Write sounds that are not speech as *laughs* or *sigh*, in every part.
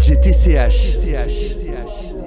DJ TCH. Je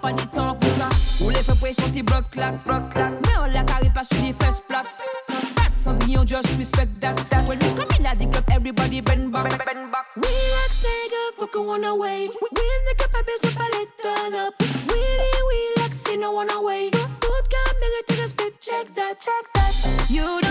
panik tan pou sa Ou le fe presyon ti blok klat Me ou la kari pa su di fes plat Pat sandri yon just respect that. When we come in at the club everybody bend back. We ex nega fucking wanna wait. We nega pa beso pa let turn up. Really we like see no one away Tout ka merite respect check that. You don't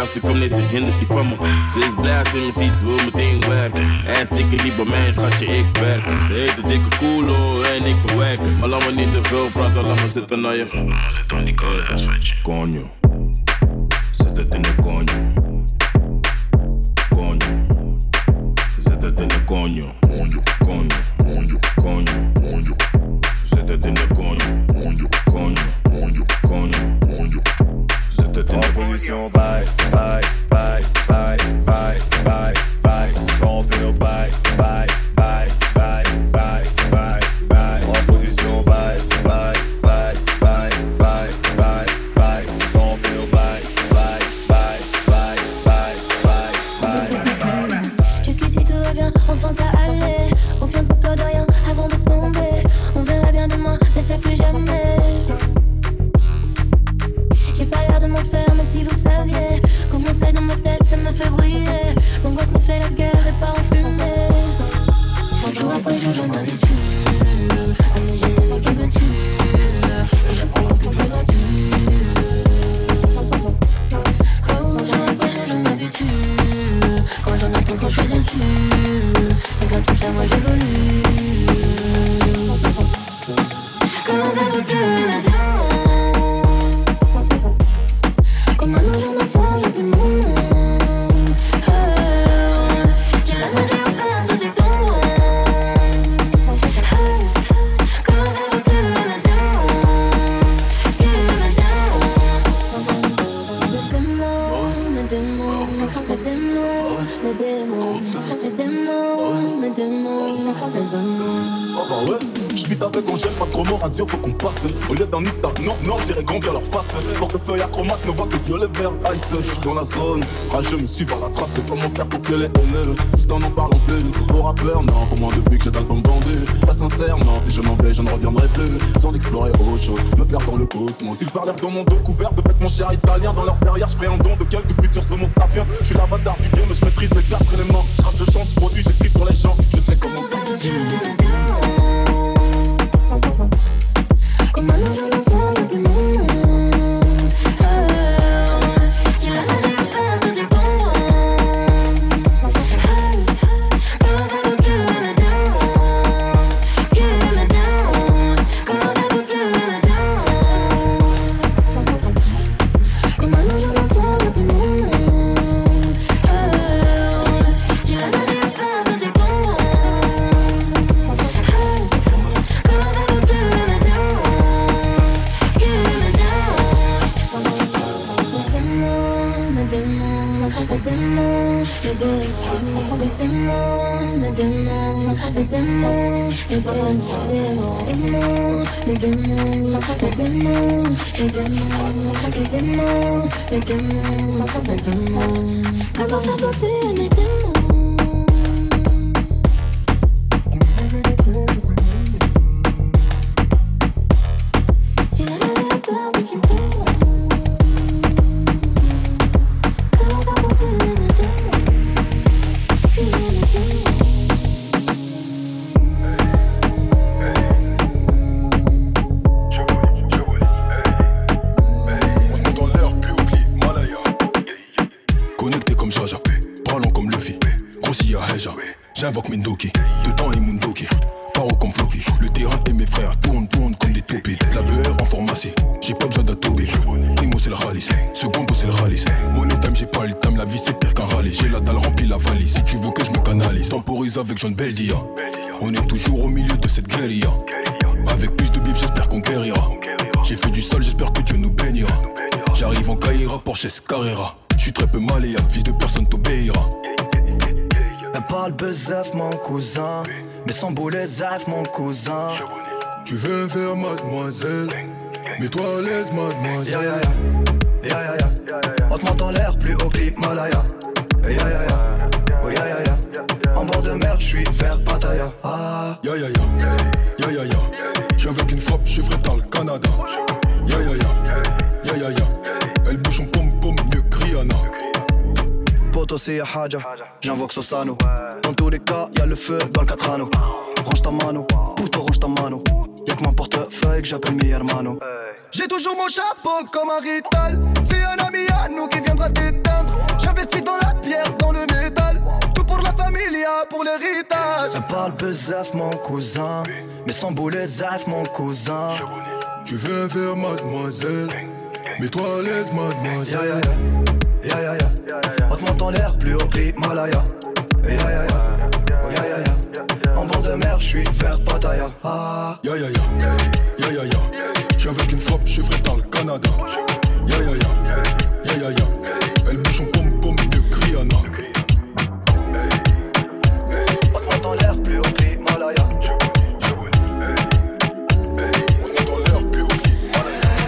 als ze komt, nee, ze hindert die van me. Ze is blij als ze me ziet, ze wil meteen werken. Hij dikke niet bij mij, schatje, ik werk. Ze heet de dikke koelo en ik bewerken. Maar laat me niet te veel praten, laat me zitten naar je. Zit je suis dans la zone. Rageux me suis par la trace, comment faire pour que les haineux. Si t'en en parles en plus, c'est pour rappeur, non, pour moi depuis que j'ai d'album vendu. Pas sincère, non, si je m'en vais, je ne reviendrai plus. Sans explorer autre chose, me perdre dans le cosmos. Ils parlent dans mon dos couvert de mon cher italien. Dans leur derrière, je un don de quelques futurs homo sapiens. Je suis l'avatar du game, je maîtrise les quatre éléments. Je je chante, je produis, j'écris pour les gens. Je sais comment tout plus haut que l'Himalaya Ya ya ya Oh ya ya ya En bord de mer j'suis vers Pattaya Ah Ya ya ya, ya ya ya. J'suis avec une frappe, j'suis dans le Canada. Ya ya ya, ya ya ya. Elle bouge en pom pom mieux que Rihanna. Poto c'est Haja J'invoque Sosano Dans tous les cas y'a le feu dans le 4 anneaux range ta mano, puto range ta mano. Y'a que mon portefeuille que j'appelle mi hermano. J'ai toujours mon chapeau comme un rital. Nous qui viendra t'éteindre. J'investis dans la pierre, dans le métal. Tout pour la familia, pour l'héritage. Elle parle bezef, mon cousin. Mais sans boulet, zef, mon cousin. Tu viens faire mademoiselle, mais toi à l'aise mademoiselle. Ya ya ya, ya ya ya. On te monte en l'air, plus haut que l'Himalaya. Ya ya ya, ya ya ya. En bord de mer, j'suis vers Pattaya. Ah. Ya ya ya, ya ya ya. J'suis avec une frappe, j'suis frais dans le Canada. Elle bouge son pom pom mieux que Rihanna. On te monte en l'air, plus haut que l'Himalaya.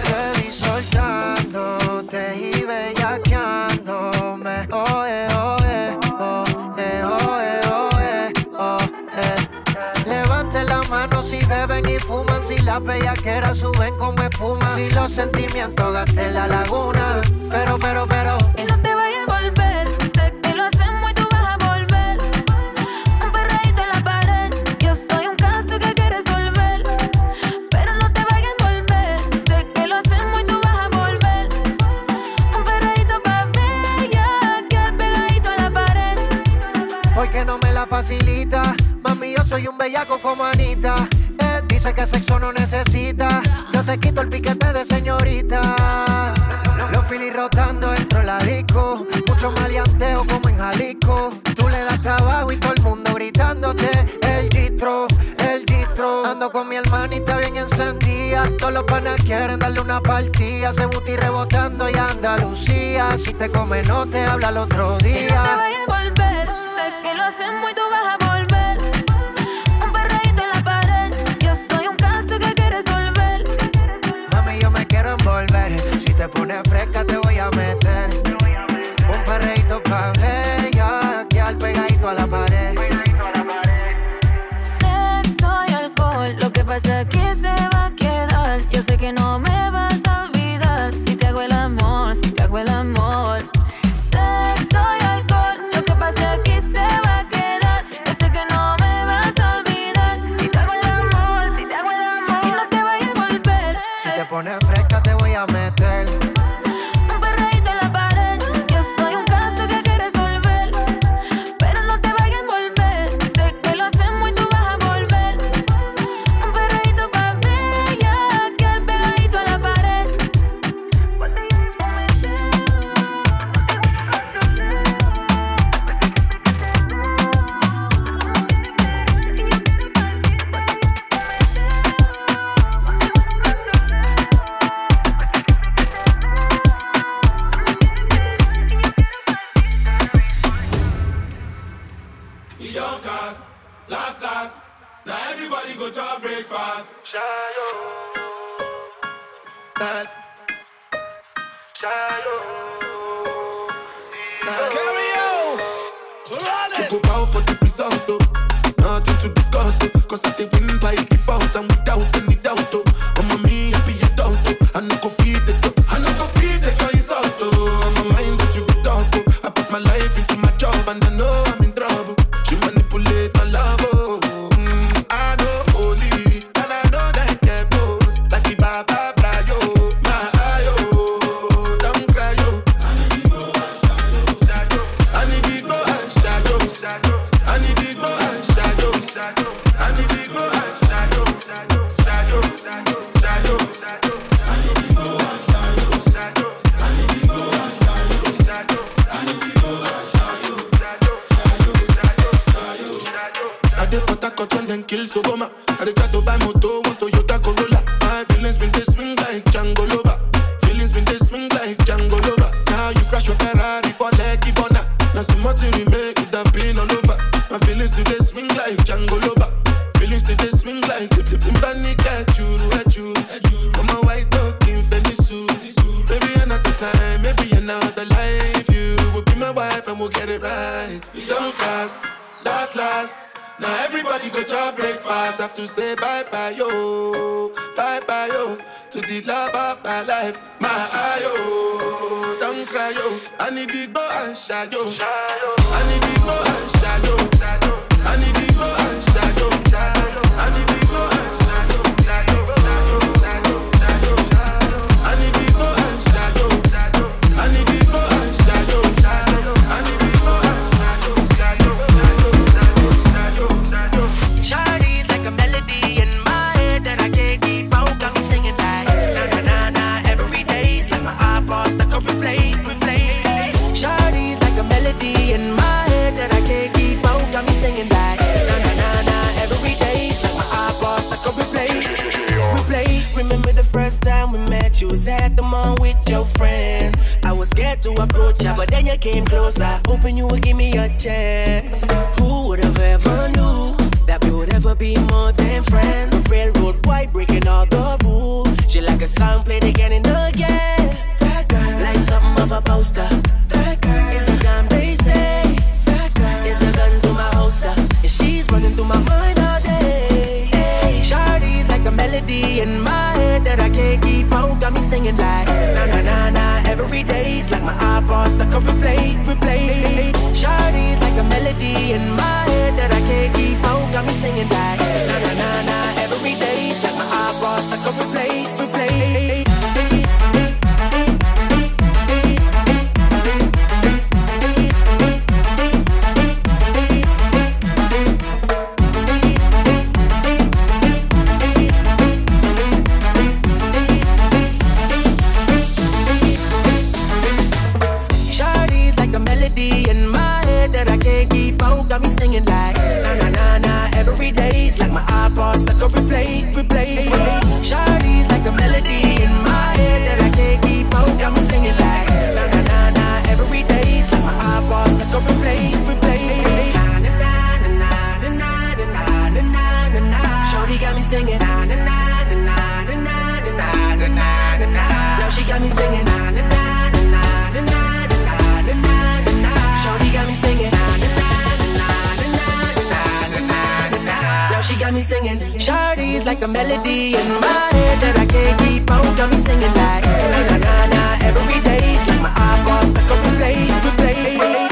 Te vi soltándote y bellaqueándome. Oh, eh, oh, eh, oh, eh, oh, eh, oh, eh, oh, eh. Levante la mano si beben y fuman, si la bellaquera suben como espuma. Si los sentimientos gasten la laguna. Pero, pero, pero. Y no te vayas a volver. Sé que lo hacemos y tú vas a volver. Un perreíto en la pared. Yo soy un caso que hay que resolver. Pero no te vayas a volver. Sé que lo hacemos y tú vas a volver. Un perreíto pa' bella. Que pegadito a la pared. Porque no me la facilita. Mami, yo soy un bellaco como Anita. Eh, dice que sexo no necesita. Te quito el piquete de señorita. Los filis rotando dentro de la disco. Mucho maleanteo como en Jalisco. Tú le das trabajo y todo el mundo gritándote. El distro, el distro. Ando con mi hermanita bien encendida. Todos los panas quieren darle una partida. Se buti rebotando y Andalucía. Si te come, no te habla el otro Y no te día. vayas a volver. Sé que lo hacemos y tú vas a Si te pones fresca, Choco bow for the result, oh. Nothing to discuss, oh. Cause I take win by default and without any me singing. Shardy's like a melody in my head that I can't keep out. Got me singing like na na na na every day. Like my eyeballs stuck on replay, replay.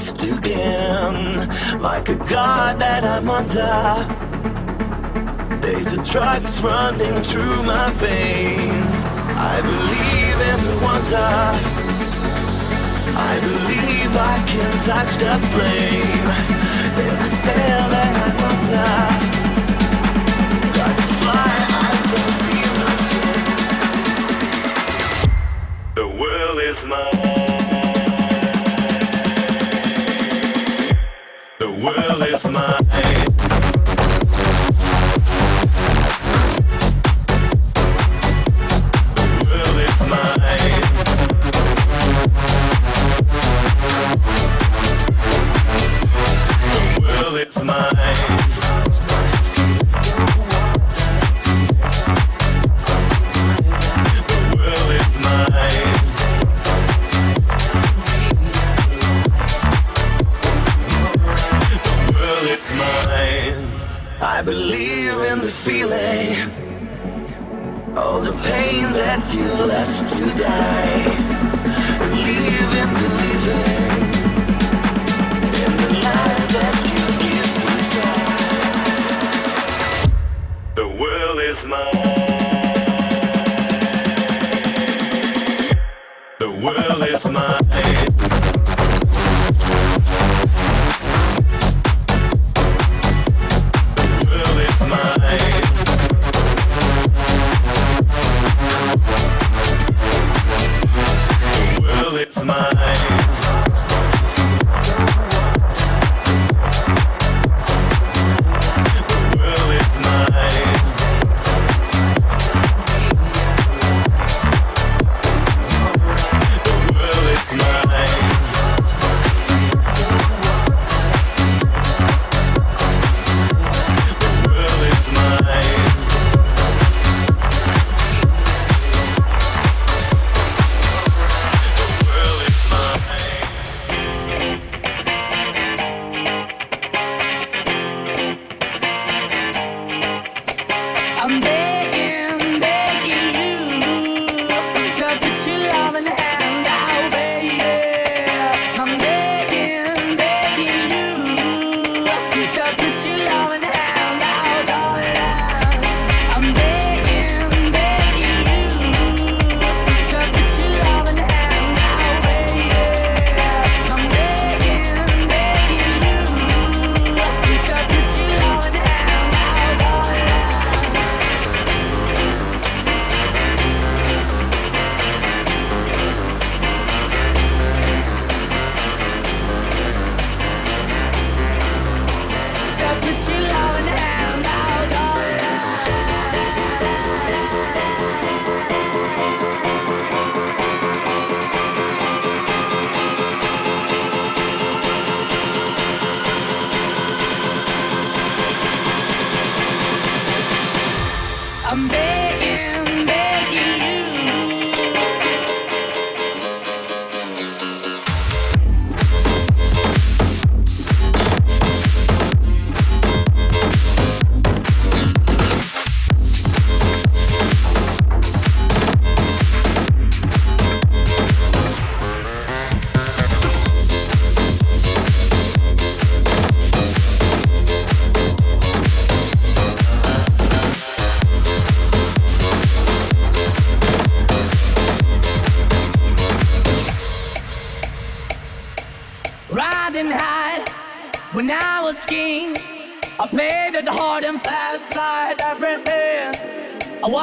New life to gain, like a god that I'm under. There's a drugs running through my veins. I believe in the wonder. I believe I can touch the flame. There's a spell that I'm under. Got to fly, I can feel nothing. The world is mine.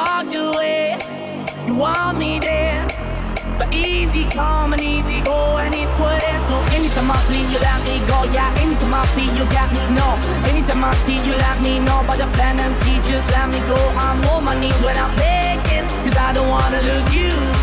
Walked away, you want me there. But easy come and easy go, and it wouldn't. So anytime I flee, you let me go. Yeah, anytime I feel, you got me. No, anytime I see, you let me know. But the plan and see, just let me go. I'm on my knees when I'm begging, cause I don't wanna lose you.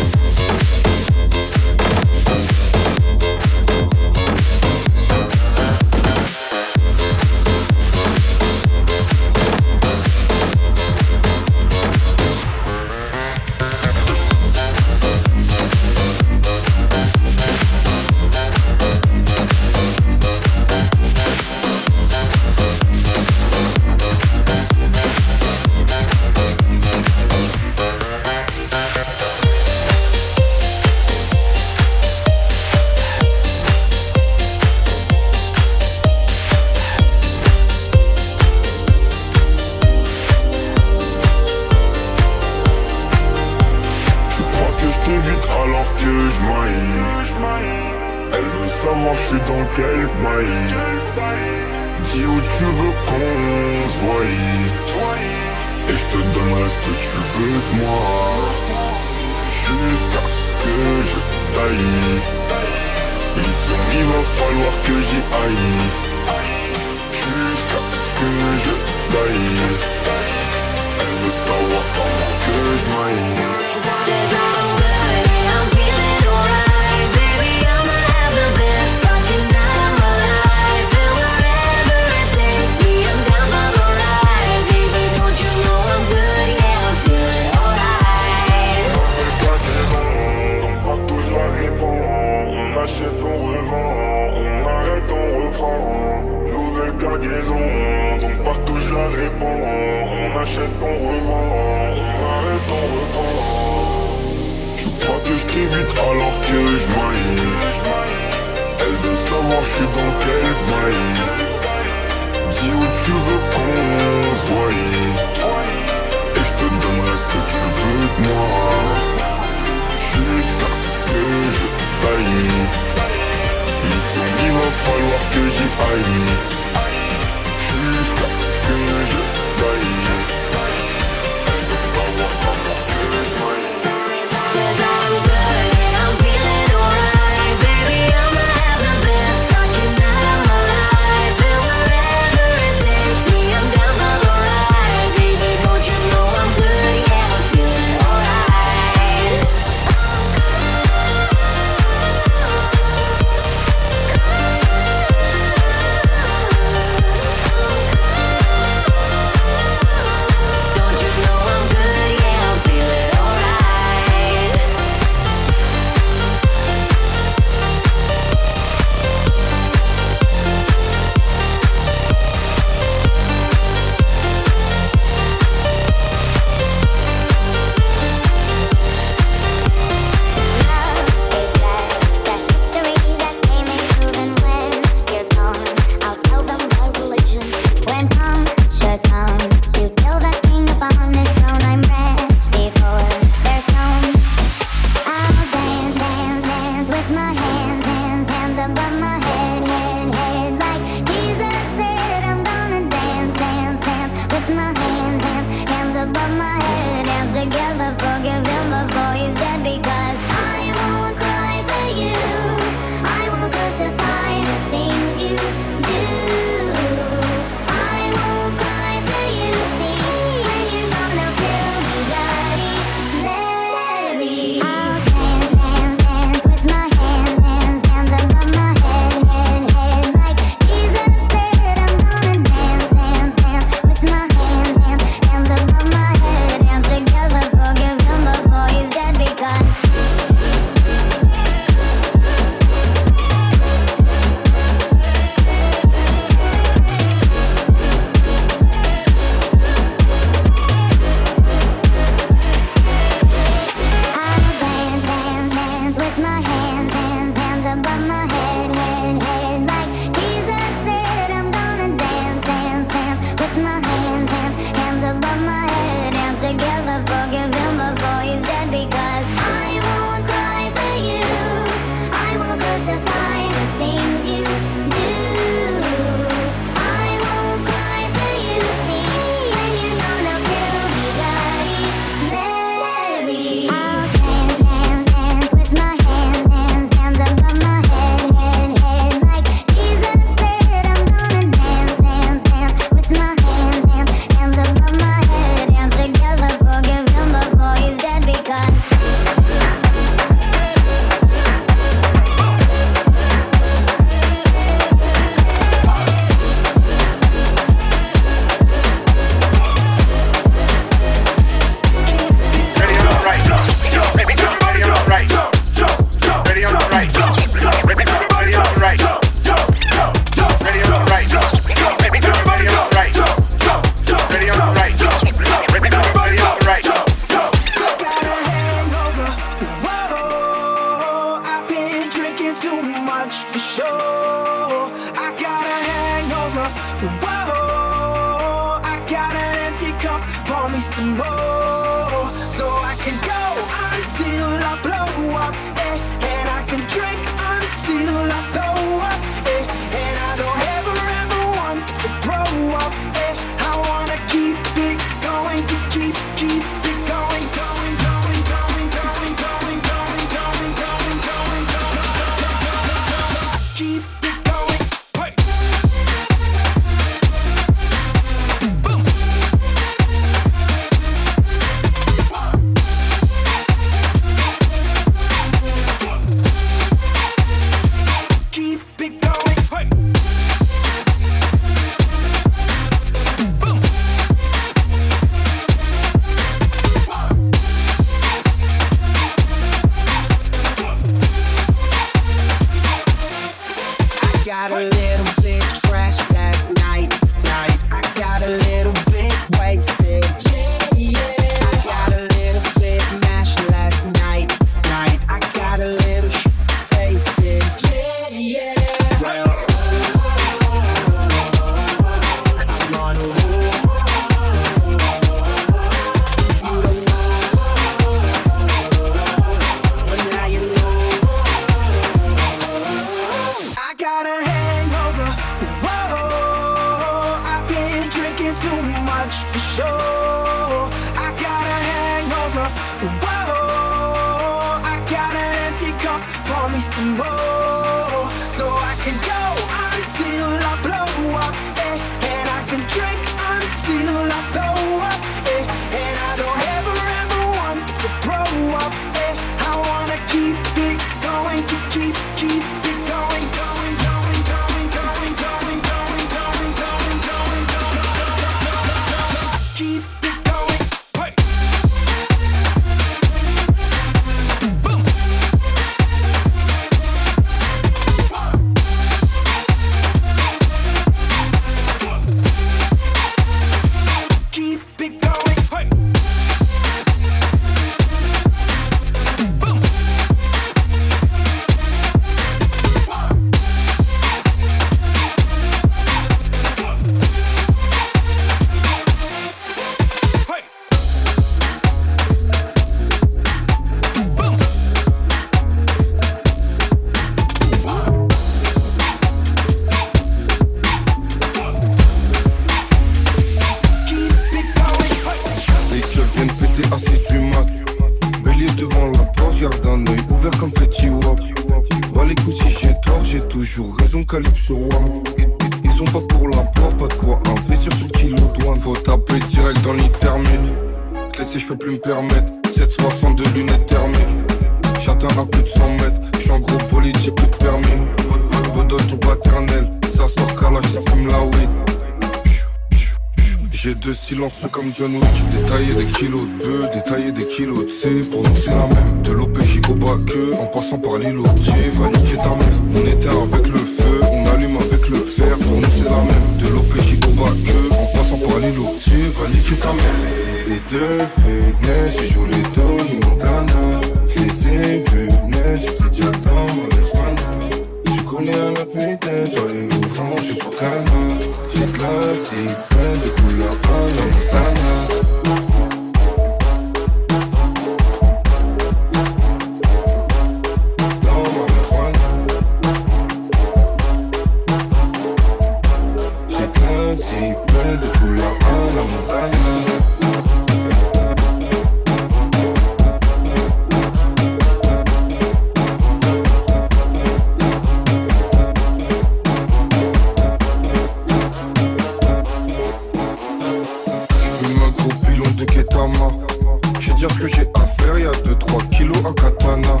3 kilos en katana.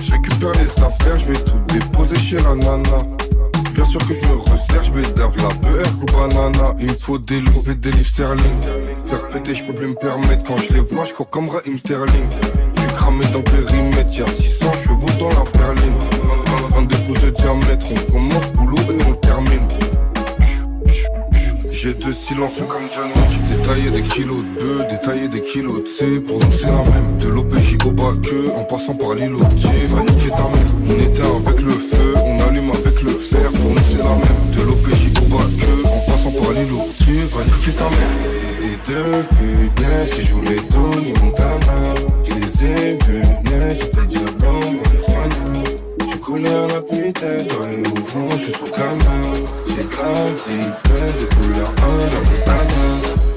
Je récupère les affaires, je vais tout déposer chez la nana. Bien sûr que je me resserre, je dave la BR ou banana. Il me faut des des livres sterling. Faire péter, je peux plus me permettre. Quand je les vois, je cours comme Raheem Sterling. Je cramé dans le périmètre, y'a 600 chevaux dans la berline. 22 pouces de diamètre, on commence boulot et on termine. J'ai deux silences comme John Détailler des kilos de bœufs, détailler des kilos de C Pour nous c'est la même, de l'OPJ au que En passant par l'îlotier, va niquer ta mère. On éteint avec le feu, on allume avec le fer Pour nous c'est la même, de l'OPJ au que En passant par l'îlotier, va niquer ta mère. Les deux punaises qui jouent les Tony ni Montana Je les ai vus naître, j'étais diablant, marijuana Tu connais la putain, toi et au je suis sous canard J'ai de la de la Montana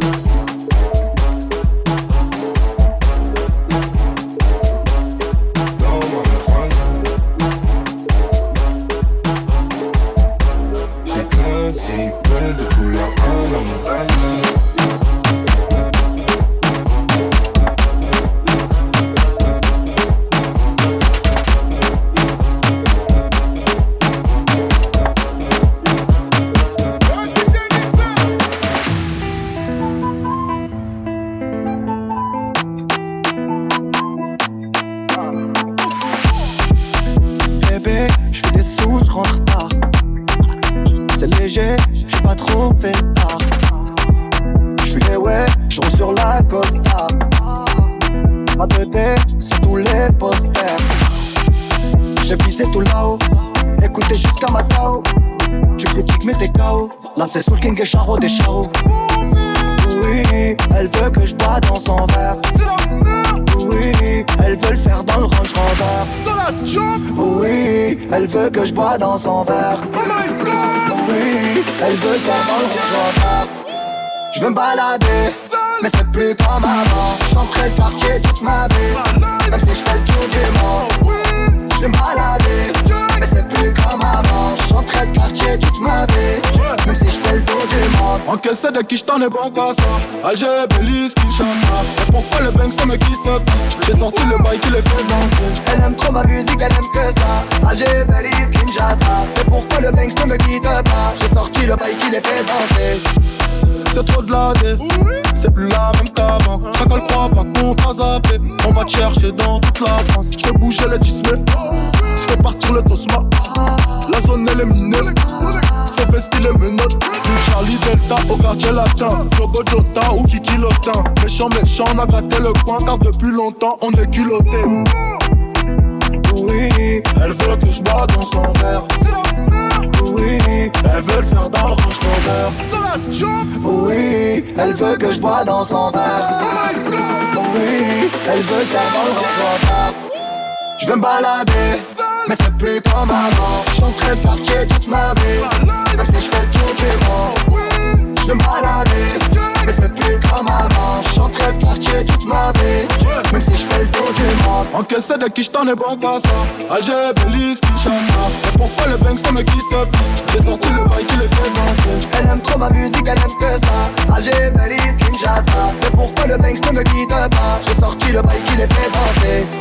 veux me balader Mais c'est plus comme avant. J'entrais le quartier toute ma vie Même si je fais le tour du monde Je veux me balader mais c'est plus comme avant. J'entrais le quartier toute ma vie Même si je fais le tour du monde Encaissé de qui j't'en ai bon pas ça. Alger, Belize, Kinshasa. Et pourquoi le Bankston me quitte pas J'ai sorti le bail qui les fait danser. Elle aime trop ma musique, elle aime que ça. Alger, Belize, Kinshasa. Et pourquoi le Bankston me quitte pas? J'ai sorti le bail qui les fait danser.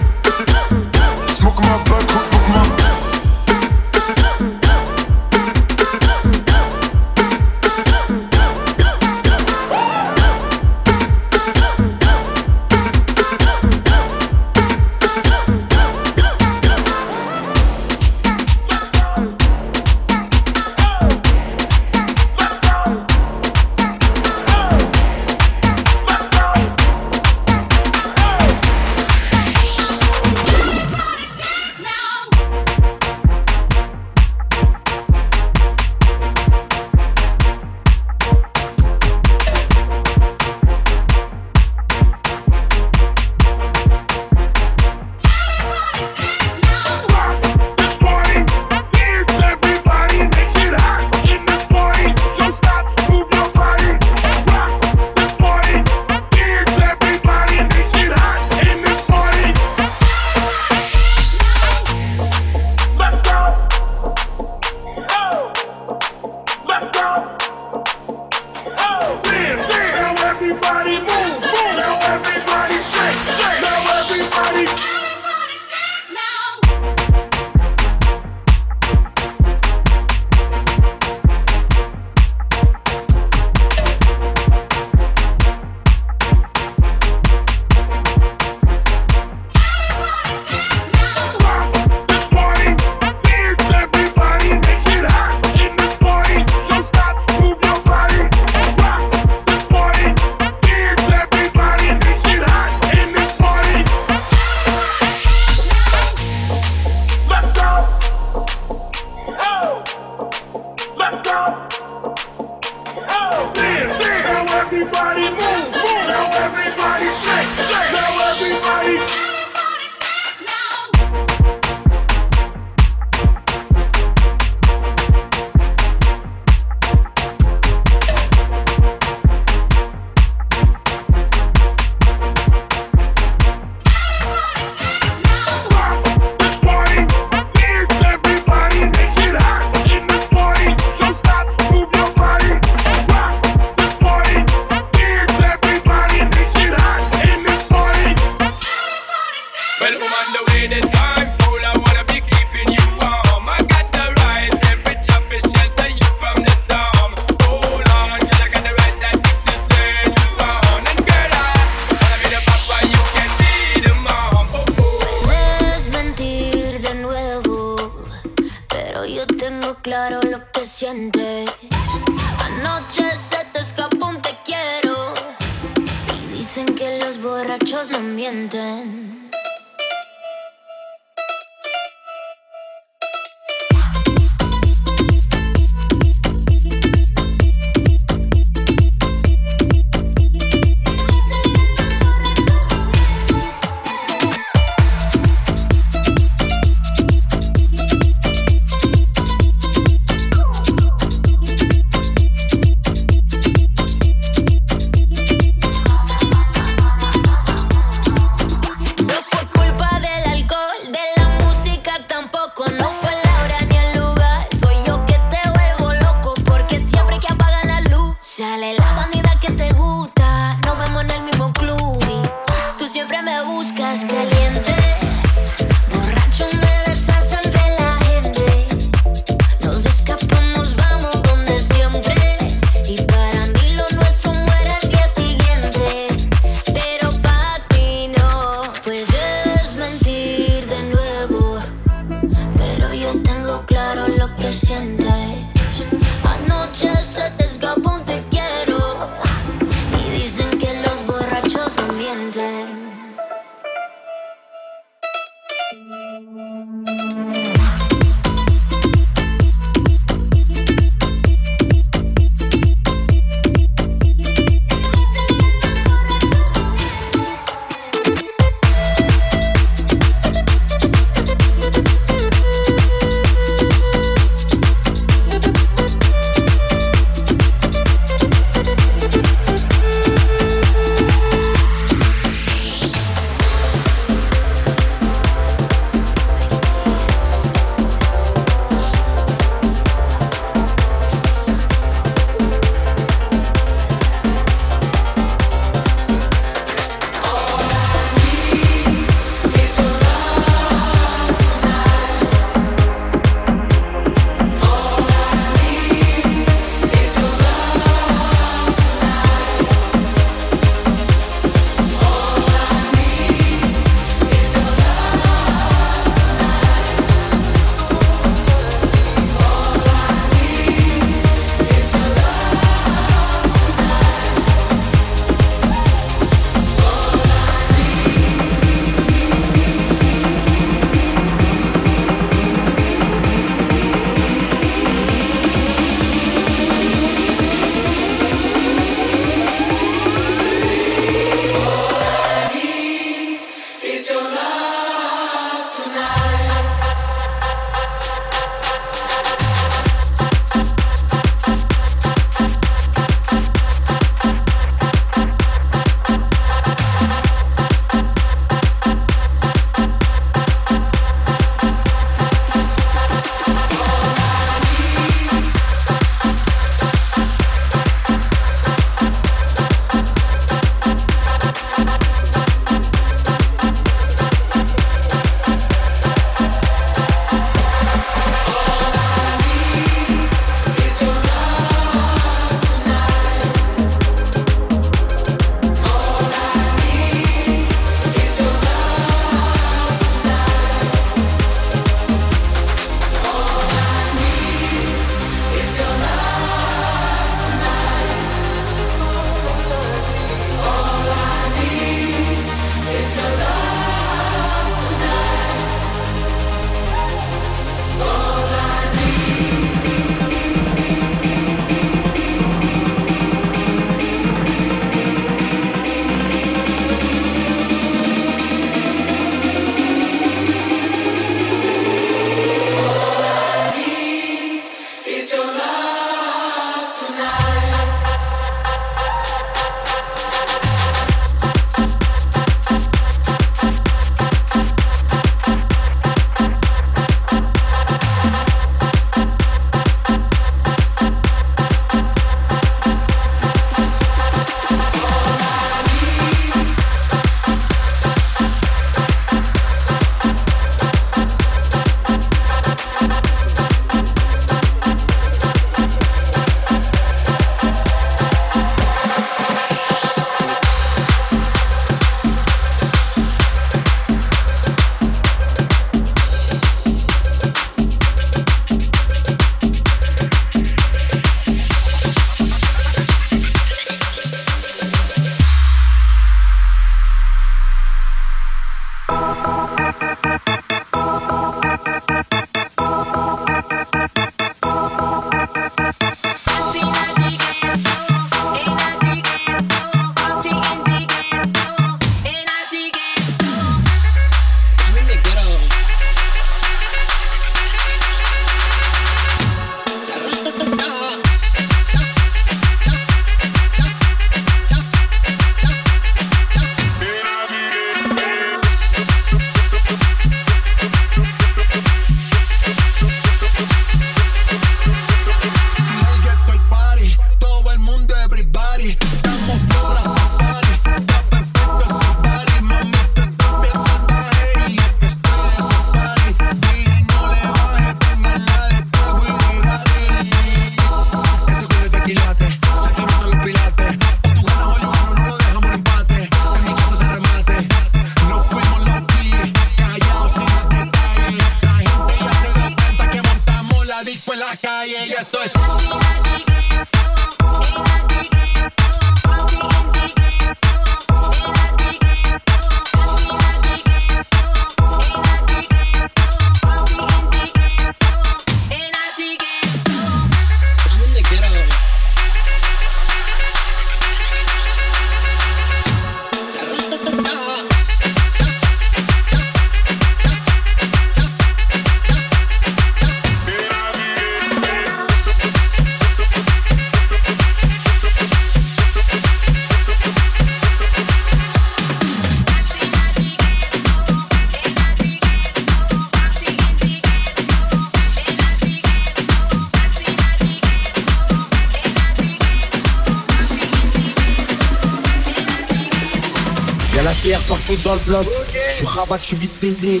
Dans le bloc. Je suis rabat, je suis vite pété.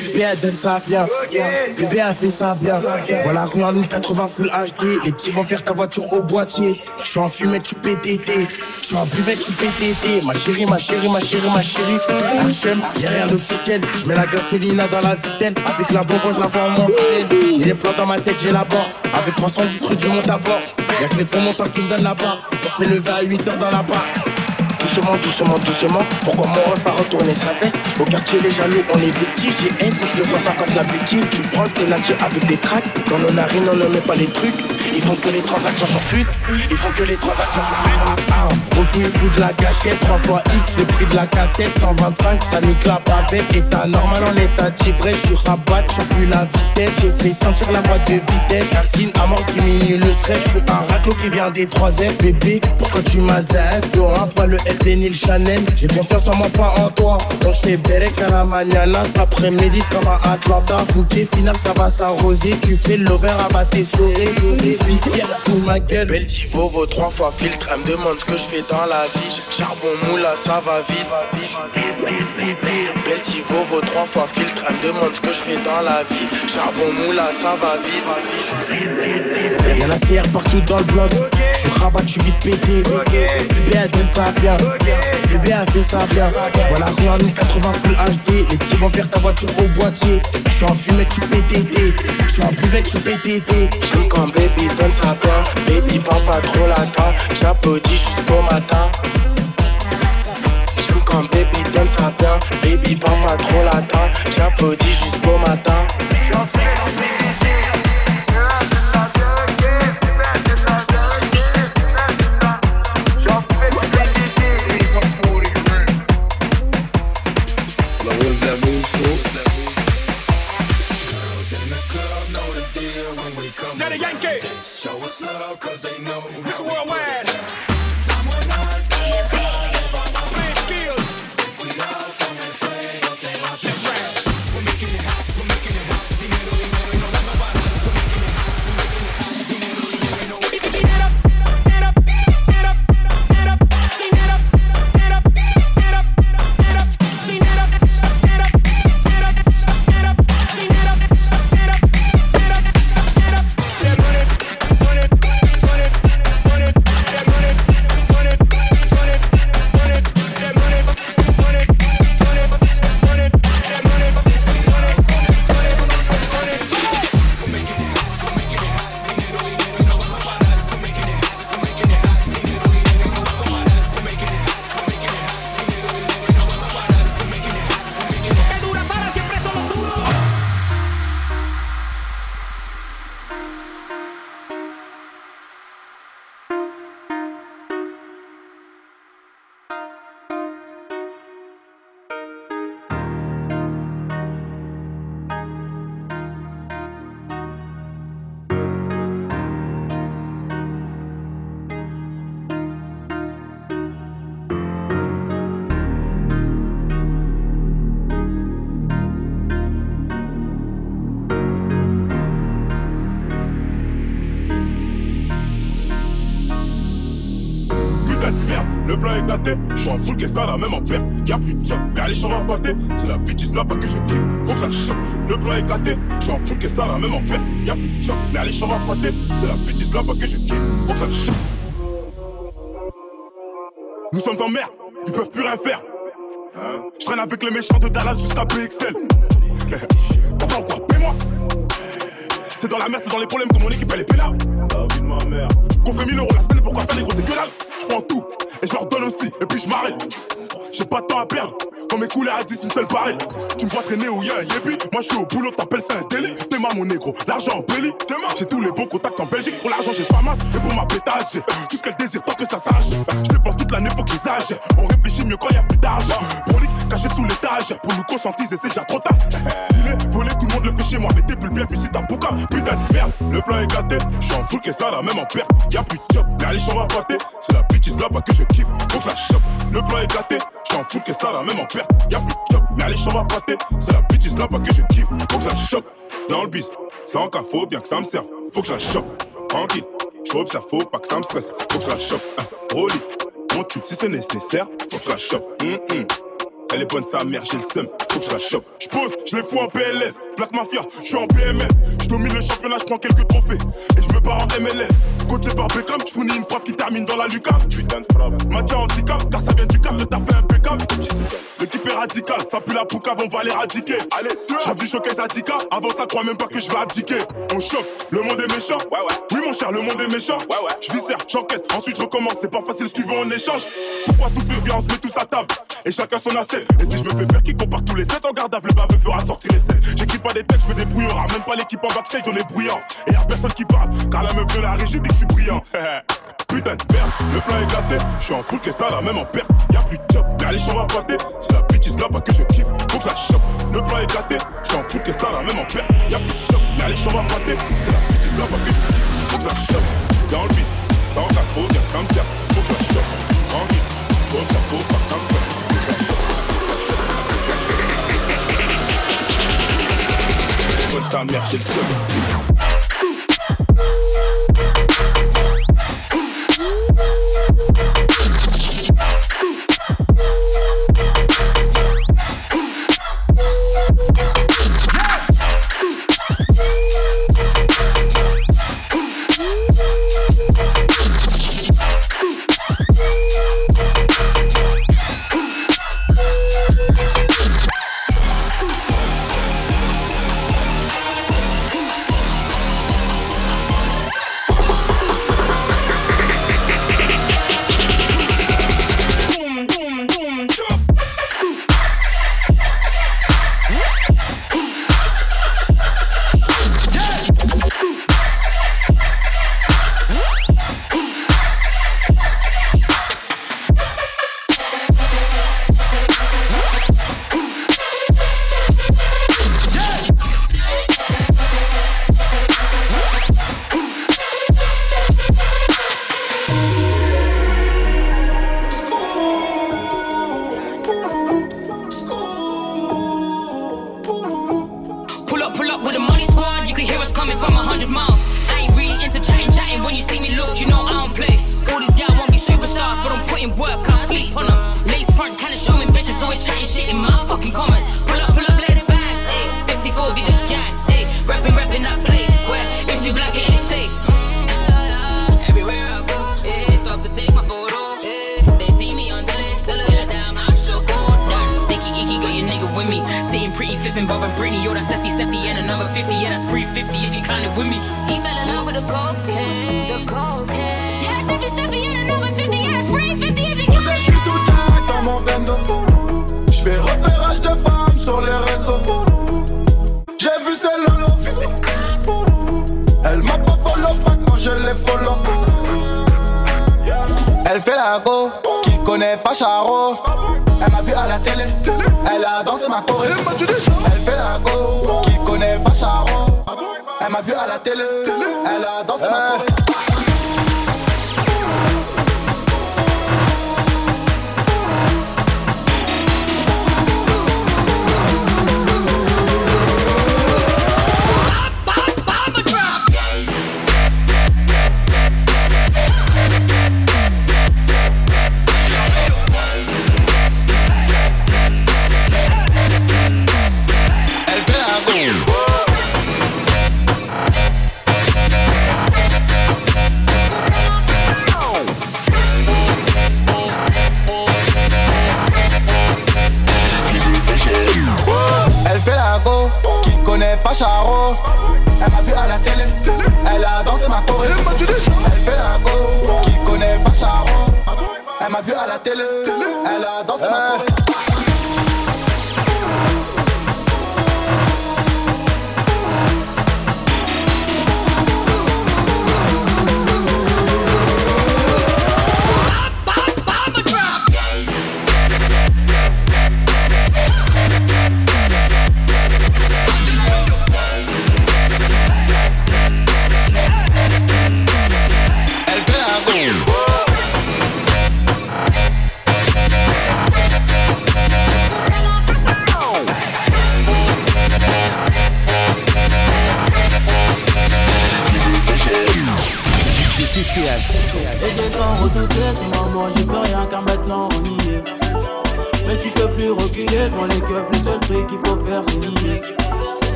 Bébé, elle donne ça bien. Bébé, elle fait ça bien. Voilà, rue en 1080 Full HD. Les petits vont faire ta voiture au boîtier. Je suis en fumée, tu PTT. Je suis en buvette, tu PTT. Ma chérie, ma chérie, ma chérie, ma chérie. HM, y'a rien d'officiel. Je mets la gasolina dans la vitelle. Avec la bonbonne, je la vois en mon filet. J'ai les plans dans ma tête, j'ai la barre. Avec 310 rue du monte à bord. Y'a que les trop montants qui me donnent la barre. On se fait lever à 8 heures dans la barre. Doucement, doucement, doucement. Pourquoi mon ref a retourné sa veste Au quartier, les jaloux, on est béquilles. J'ai S, 250 la béquille. Tu prends le pénalty avec des tracks. Dans nos narines, on ne met pas les trucs. Ils font que les transactions sur fuite. Ils font que les transactions sur fuite. Ah, refus, il fout de la gâchette. 3 fois X, le prix de la cassette. 125, ça nique la bavette. État normal en état d'ivresse. Je suis rabat, je plus la vitesse. Je fais sentir la boîte de vitesse. Calcine je diminue le stress. Je suis un raclo qui vient des 3 F, bébé. Pourquoi tu m'as ZF T'auras pas le LP Chanel. J'ai confiance en moi, pas en toi. Donc je fais Berek à la mañana. Ça prémédite comme à Atlanta. Bouquet final, ça va s'arroser. Tu fais l'over à battre tes souris. Pour ma gueule. Belle Tivo, vaut trois fois filtre. Elle me demande ce que je fais dans la vie. Charbon moula, ça va vite. Belle Tivo, vaut trois fois filtre. Elle me demande ce que je fais dans la vie. Charbon moula, ça va vite. Y'a la CR partout dans le bloc. Je suis rabat, je suis vite pété. Bébé, elle donne ça bien. Elle fait ça bien. Rue en 1080 Full HD. Les petits vont faire ta voiture au boîtier. Je suis en fumée, tu PTT. Je suis en buvette, tu PTT. J'aime quand baby donne ça bien. Baby, parle pas trop latin. J'applaudis jusqu'au matin. J'aime quand baby donne ça bien. Baby, parle pas trop latin. J'applaudis jusqu'au matin. Gâté. Je suis en full que ça, la même en perte. Y'a plus de job, mais allez, à pâté. C'est la bitch là pas que je kiffe. Faut que ça chope. Le plan est gâté. Je suis en full que ça, la même en perte. Y'a plus de job, mais allez, à pâté. C'est la bitch là pas que je kiffe. Faut que ça chope. Nous sommes en merde, ils peuvent plus rien faire. Je traîne avec les méchants de Dallas jusqu'à PXL. Pas encore, paie-moi. C'est dans la merde, c'est dans les problèmes que mon équipe elle est pénale. Qu'on fait 1000 euros la semaine, pourquoi faire les gros, c'est que. Je tout et je leur donne aussi, et puis je m'arrête. J'ai pas de temps à perdre. Quand mes couleurs à 10, une seule pareille. Tu me vois traîner où y'a un yébi. Moi je suis au boulot, t'appelles ça un délit. T'es ma mon négro, l'argent en. J'ai tous les bons contacts en Belgique. Pour l'argent, j'ai pas masse. Et pour ma pétage, tout ce qu'elle désire tant que ça sache. Je dépense toute l'année, faut qu'ils exagèrent. On réfléchit mieux quand y a plus d'argent. Brolique caché sous l'étage. Pour nous conscientiser, c'est déjà trop tard. *laughs* Dis-les, voler, tout le monde le fait chez moi. Mais t'es plus bien, visite ta bouca. Putain de merde, le plan est gâté. J'suis en full que ça, la même en perte. Y'a plus de job, mais allez, j'en va pâter. C'est la bitch là pas que je kiffe. Faut que la chope. Le plan est gâté. J'suis en full que ça, la même en perte. Y'a plus de job, mais allez, j'en va pâter. C'est la bitch là pas que je kiffe. Faut que je chope. Dans le bis, c'est en cas, bien que ça me serve. Faut que je chope. Tranquille, j'observe, faut pas que ça me stresse. Faut que je la chope. Hein, mon tube si c'est nécessaire. Faut que je chope. Hum, hum. Elle est bonne sa mère, j'ai le seum, faut que je la chope. Je pose, je les fous en PLS, Black Mafia, je suis en BMF. Je domine le championnat, je prends quelques trophées. Et je me barre en MLS. Coaché par Beckham, je fournis une frappe qui termine dans la lucarne. Putain de frappe. Mathieu handicap, car ça vient du cap, taf fait impeccable. L'équipe est radicale, ça pue la poucave, on va l'éradiquer. Allez, je du showcase Adika, avant ça crois même pas que je vais abdiquer. On choque, le monde est méchant. Ouais, ouais. Oui, mon cher, le monde est méchant. Ouais, ouais. Je viscère, j'encaisse, ensuite je recommence. C'est pas facile, si tu veux en échange. Pourquoi souffrir, viens, on se met tous à table. Et chacun son assiette. Et si je me fais faire qui compare tous les 7 en garde le baveux fera sortir les scènes. J'écris pas des textes, je fais des brouillards. Même pas l'équipe en backstage, on est bruyant. Et y'a personne qui parle, car la meuf de la régie dit que suis brillant. Putain de merde, le plan est gâté. Je suis en full que ça, la même en perte. Y'a plus de job, mais allez, j'en va pâter. C'est la bitch là pas que je kiffe, faut que je chope. Le plan est gâté, je suis en full que ça, la même en perte. Y'a plus de job, mais allez, j'en va pâter. C'est la bitch là pas que je kiffe, faut que je chope. Dans le bis, ça en quatre faut bien que ça me sert. Faut que je chope. Tranquille, comme ça, faut pas que ça me stresse. Faut que je la chope. Bonne sa mère, j'ai le seum. Yeah. *laughs*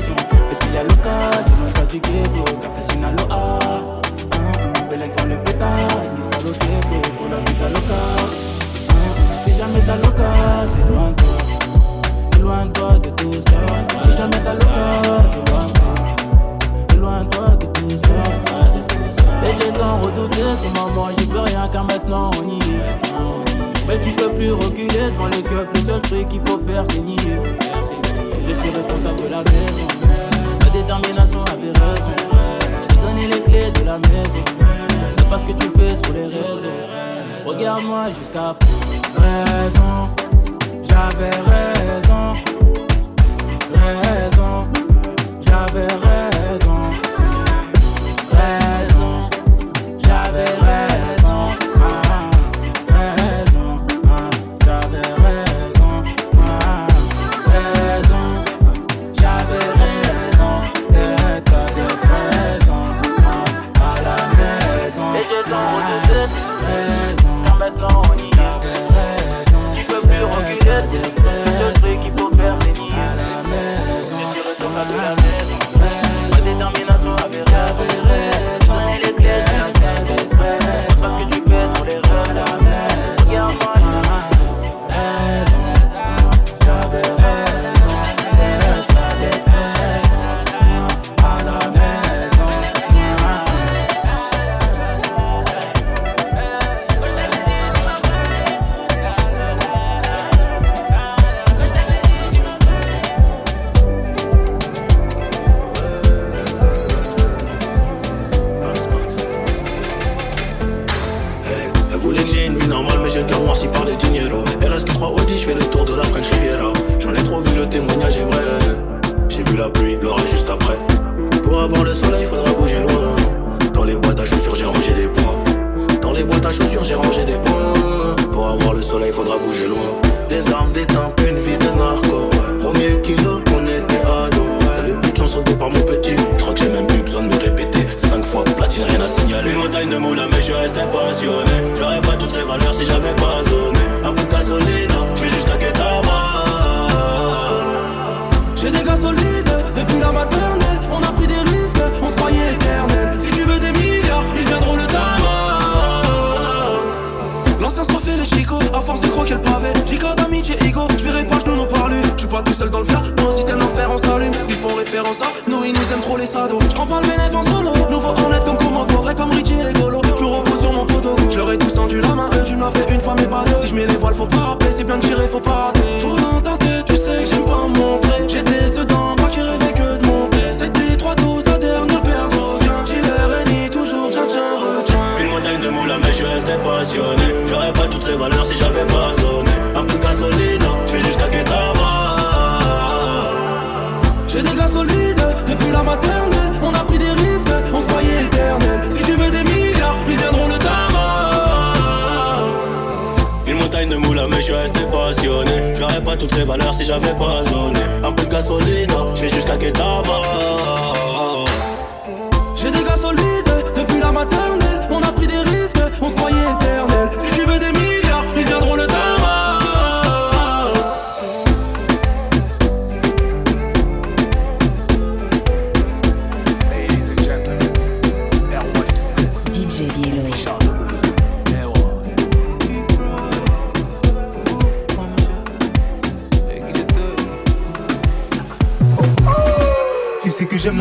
crazy. You see, I look at you, not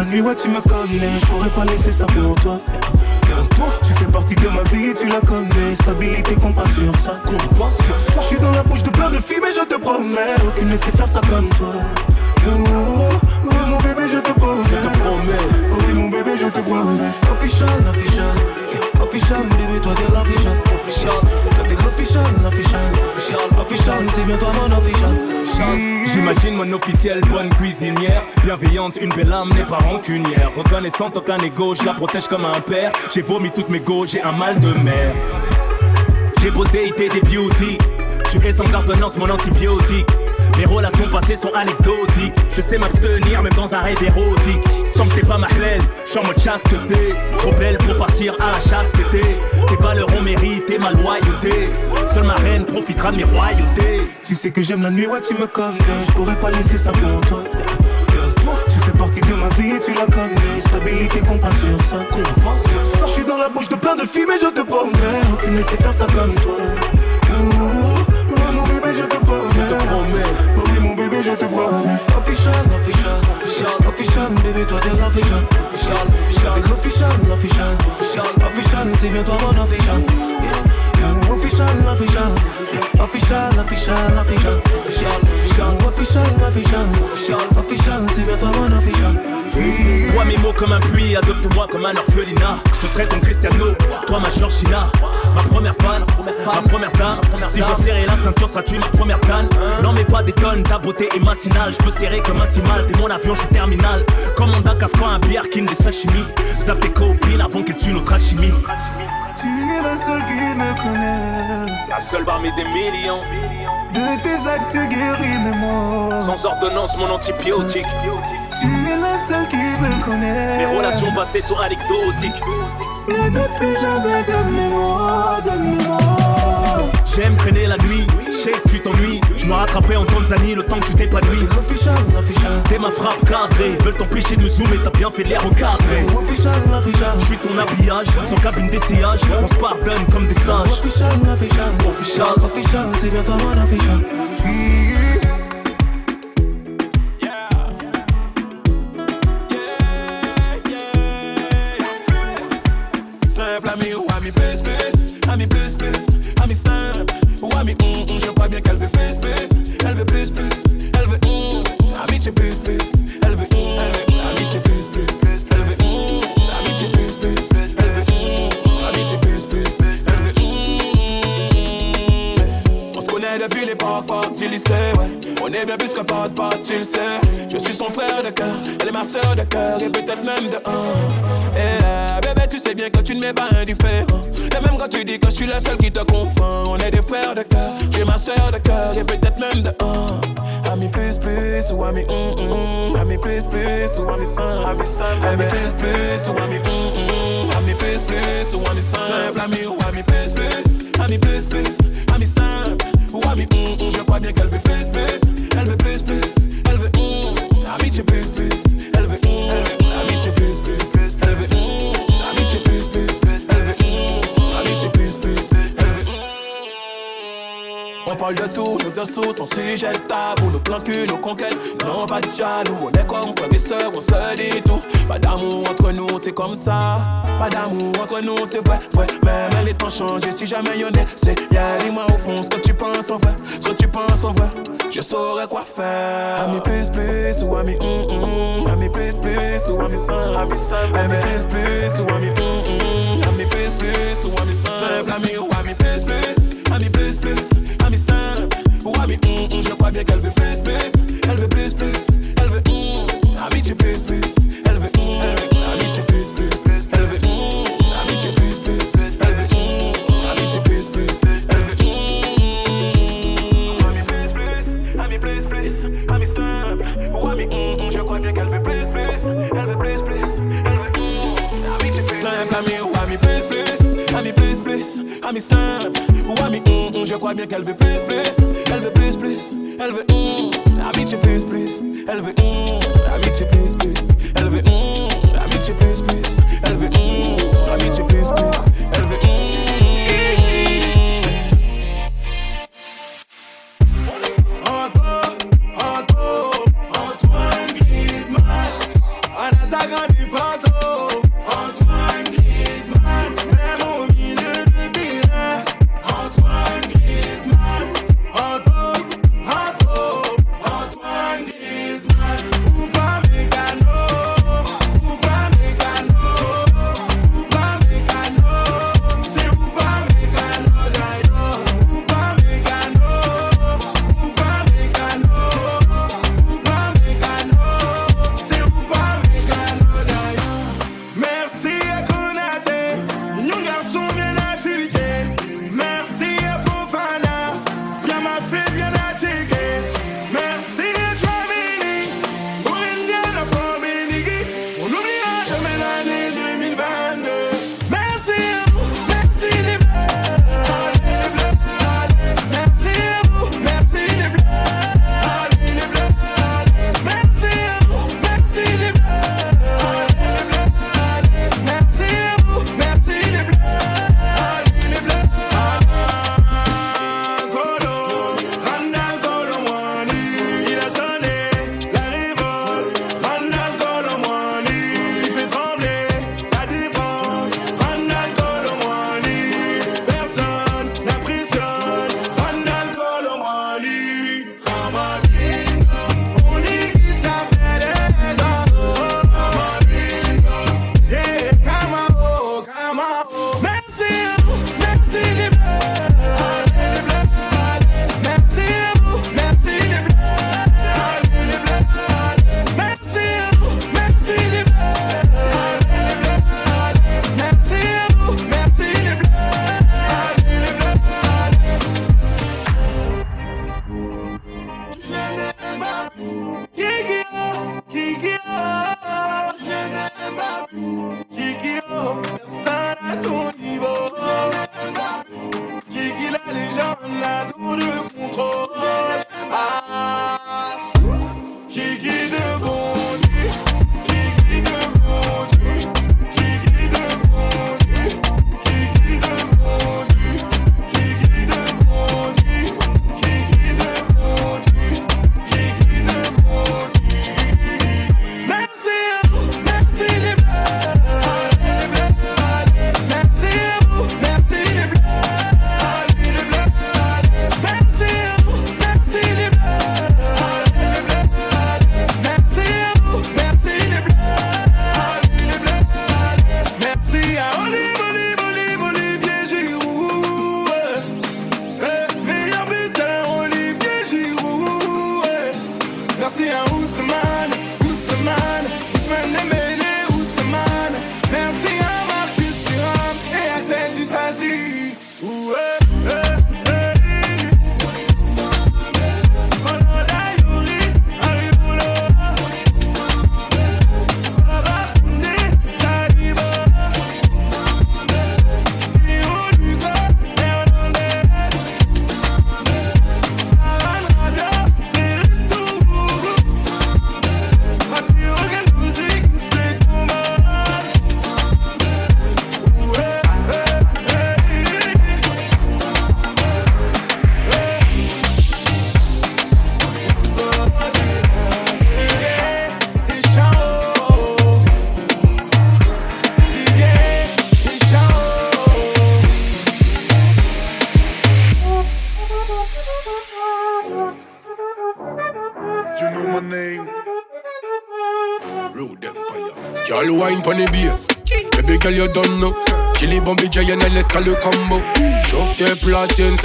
nuit, ouais, tu me connais. Je pourrais pas laisser ça pour toi. Tu fais partie de ma vie et tu la connais. Stabilité, qu'on passe sur ça. Je suis dans la bouche de plein de filles mais je te promets. Aucune laissait faire ça comme toi. Oh, mon bébé je te promets. Je te promets. Oui mon bébé je te promets. Official, official. Yeah. Official, bébé toi t'es l'official. Official, toi t'es l'official, official Official, official c'est bien toi mon official. J'imagine mon officielle bonne cuisinière Bienveillante, une belle âme n'est pas rancunière Reconnaissante, aucun égo, je la protège comme un père J'ai vomi toutes mes go, j'ai un mal de mer J'ai beauté, été des beauty Tu es sans ordonnance mon antibiotique mes relations passées sont anecdotiques. Je sais m'abstenir même dans un rêve érotique. Tant que t'es pas ma hlène, je en mode chasteté. Trop belle pour partir à la chasteté. Tes valeurs ont mérité ma loyauté. Seule ma reine profitera de mes royautés. Tu sais que j'aime la nuit, ouais, tu me connais. Je pourrais pas laisser ça pour toi. Tu fais partie de ma vie et tu la connais. Stabilité, passe sur ça. Je suis dans la bouche de plein de filles, mais je te promets. Aucune ne sait faire ça comme toi. Mon bébé, je te promets. Je te promets. Oui, mon bébé, je te promets. Official, official, official, official, bébé, toi t'es l'official. Official, official, t'es l'official, l'official, official, official, c'est bien toi mon official. Official, official, official, official, official, official, official, official, official, c'est bien toi mon official. Bois mes mots comme un puits, adopte-moi comme un orphelinat. Je serai ton Cristiano, toi ma Georgina. Ma première fan, ma première dame. Si je dois serrer la ceinture, seras-tu ma première canne? Non, mais pas des tonnes, ta beauté est matinale. Je peux serrer comme un timal, t'es mon avion, je suis terminal. Commande un café, un bière, king des sashimi. Zap tes copines avant qu'elles tuent notre alchimie. Tu es la seule qui me connaît. La seule parmi des millions. De tes actes, tu guéris mes mots. Sans ordonnance, mon antibiotique. Tu es la seule qui me connaît. Mes relations passées sont anecdotiques. Ne doute plus jamais de mots, de mes mots. J'aime traîner la nuit, je sais que tu t'ennuies. Je me rattraperai en Tanzanie le temps que tu t'épanouisses. T'es ma frappe cadrée, veulent t'empêcher de me zoomer, t'as bien fait. Official, official. Je suis ton habillage, sans cabine d'essayage, on se pardonne comme des sages. Official, official, c'est bien toi mon official. Bien qu'elle veut plus plus Elle veut plus plus On est bien plus que pote pote tu le sais. Je suis son frère de cœur Elle est ma soeur de cœur Et peut-être même de un. Et là, bébé tu sais bien que tu ne m'es pas indifférent. Et même quand tu dis que je suis le seul qui te comprend On est des frères de cœur Tu es ma soeur de cœur Et peut-être même de un. Ami plus plus ou ami hum hum Ami plus plus ou ami simple. Ami plus plus ou ami hum hum. Ami plus plus ou ami simple. Ami ou ami plus plus. Ami plus plus Ami simple. Ou ami hum hum Je crois bien qu'elle veut plus plus de tout, nos dessous, sans sujet de tabou, nos plans cul, nos conquêtes, non pas de jaloux, on est comme frères et sœurs, on se dit tout. Pas d'amour entre nous, c'est comme ça. Pas d'amour entre nous, c'est vrai, vrai. Même les temps changent, si jamais y'en est, c'est yeah, dis-moi au fond ce que tu penses en vrai, ce que tu penses en vrai. Je saurais quoi faire. Ami plus plus ou ami hum hum, ami plus plus ou ami simple, ami plus plus ou ami hum hum, ami plus plus ou ami simple, ami pour. Mm, je crois bien qu'elle veut PSPC. Crois bien qu'elle veut plus plus, elle veut plus plus, elle veut hum, amitié plus plus, elle veut hum, amitié plus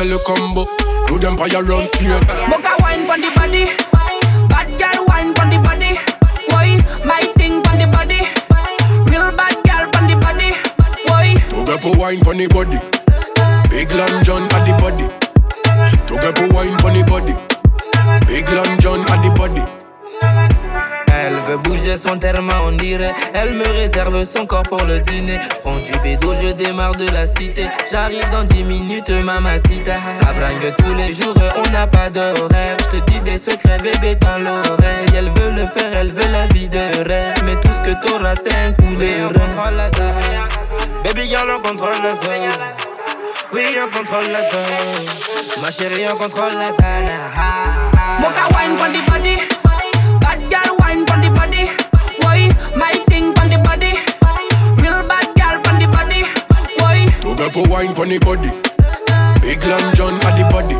c'est le combo Do them fire run straight Boca wine pon the body. Son corps pour le dîner. Prends du bédo, je démarre de la cité. J'arrive dans 10 minutes, mamacita. Ça bringue tous les jours, on n'a pas d'horaire. Je te dis des secrets, bébé, dans l'oreille. Elle veut le faire, elle veut la vie de rêve. Mais tout ce que t'auras, c'est un coup de contrôle la zone. Baby girl, on contrôle la zone. Oui, on contrôle la zone. Ma chérie, on contrôle la zone. Boca wine get wine pon the body. Big Long John at the body.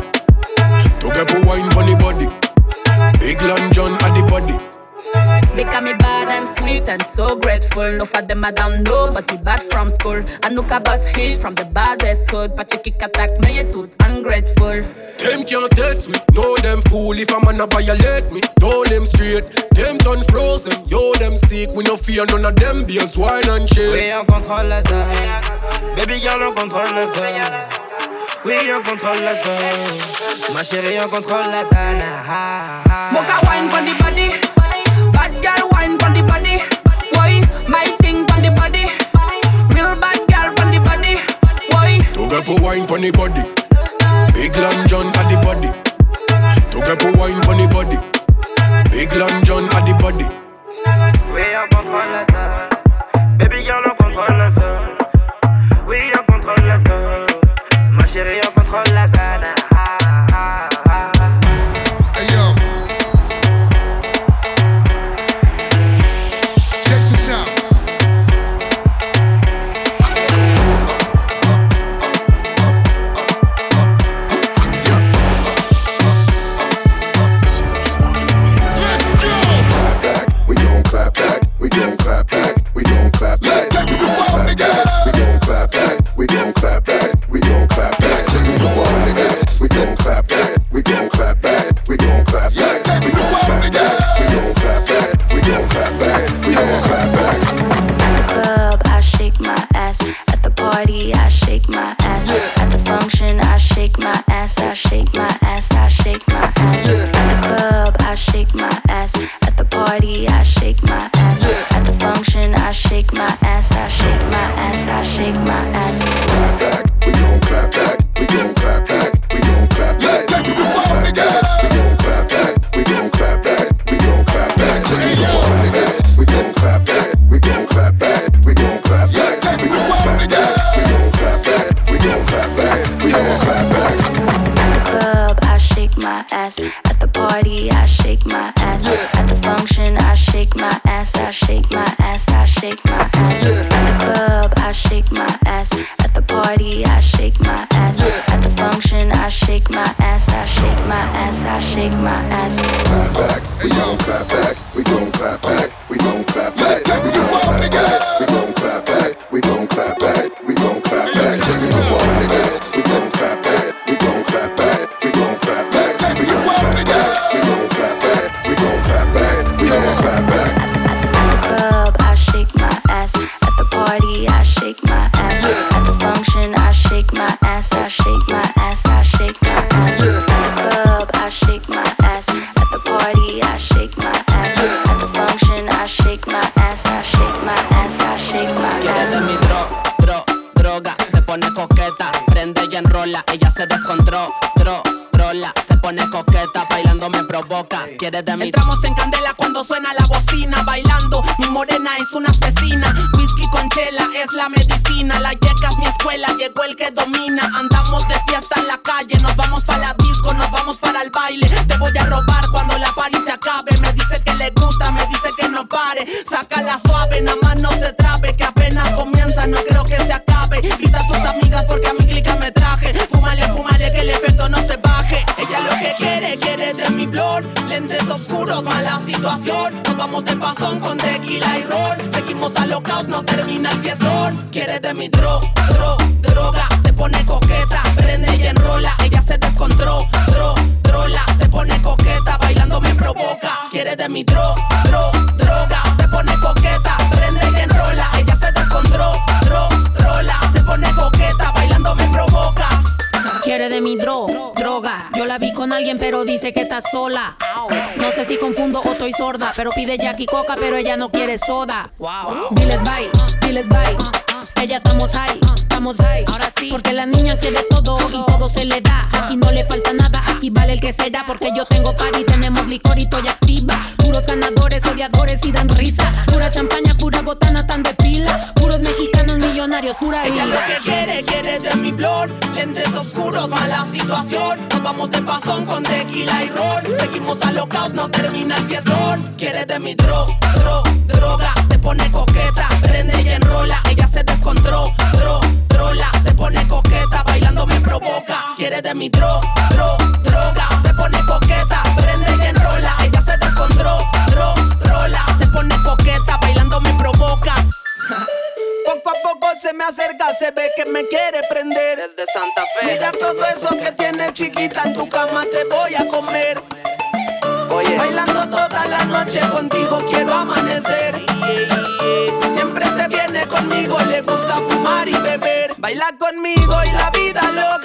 To get pour wine so grateful. No for them I don't know, but we bad from school. I know a bus hit from the baddest hood. But you kick attack me, you too ungrateful. Them can't test we, know them fool If a man a violate me, know them straight Them done frozen, yo them sick We no fear none of them beans, wine and shit Oui, on contrôle la zone. Uh. Baby girl, on contrôle uh. la zone. Oui, on contrôle la zone. Uh. Ma chérie, on contrôle la zone. Boca wine pon Get pour wine pon the body Big Long John at the body To get pour wine pon the body Big Long John at the body Oui, on contrôle la zone. Baby girl, on contrôle la zone. Oui, on contrôle la zone. Ma chérie, on contrôle la zone. soda. Lentes oscuros, mala situación. Nos vamos de pasón con tequila y ron. Seguimos alocados, no termina el fiestón. Quiere de mi droga, dro, droga. Se pone coqueta, prende y enrola. Ella se descontrola, dro, trola. Se pone coqueta, bailando me provoca. Quiere de mi droga, dro, droga. Se pone coqueta, prende y enrola. Ella se descontrola, dro, trola. Se pone coqueta, bailando me provoca me se ve que me quiere prender. Desde Santa Fe. Mira todo eso que tienes chiquita en tu cama te voy a comer. Bailando toda la noche contigo quiero amanecer. Siempre se viene conmigo, le gusta fumar y beber. Baila conmigo y la vida loca.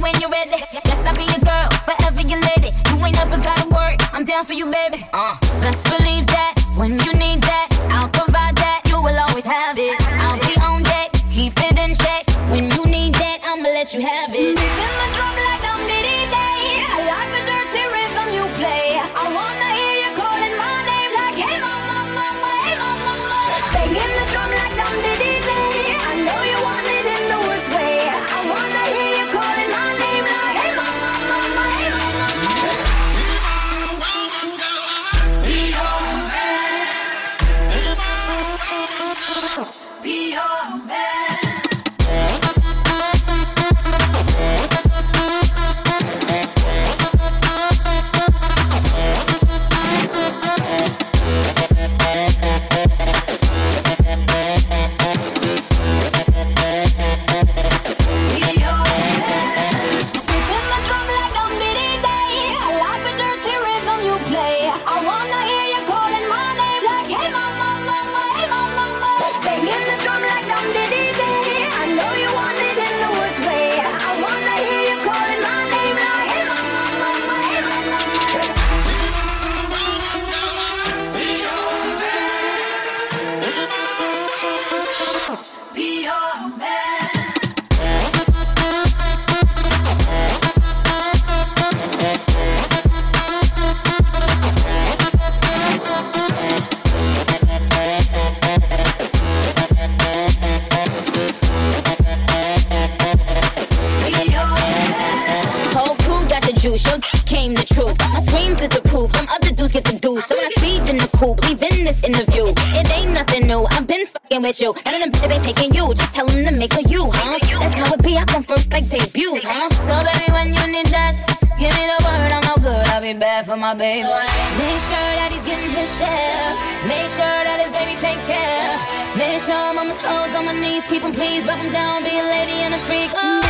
When you're ready. Yes, I'll be your girl, forever your lady. You ain't never gotta worry. I'm down for you, baby. Uh, best believe that when you need that, I'll provide that. You will always have it. I'll be on deck, keep it in check. When you need that, I'ma let you have it. With you. None of them bitches ain't taking you, just tell them to make a you, huh? That's how it be, I come first like debuts, huh? So baby, when you need that, give me the word, I'm no good, I'll be bad for my baby. Make sure that he's getting his share. Make sure that his baby take care. Make sure I'm on my toes, on my knees, keep him please, rub him down, be a lady and a freak. Oh.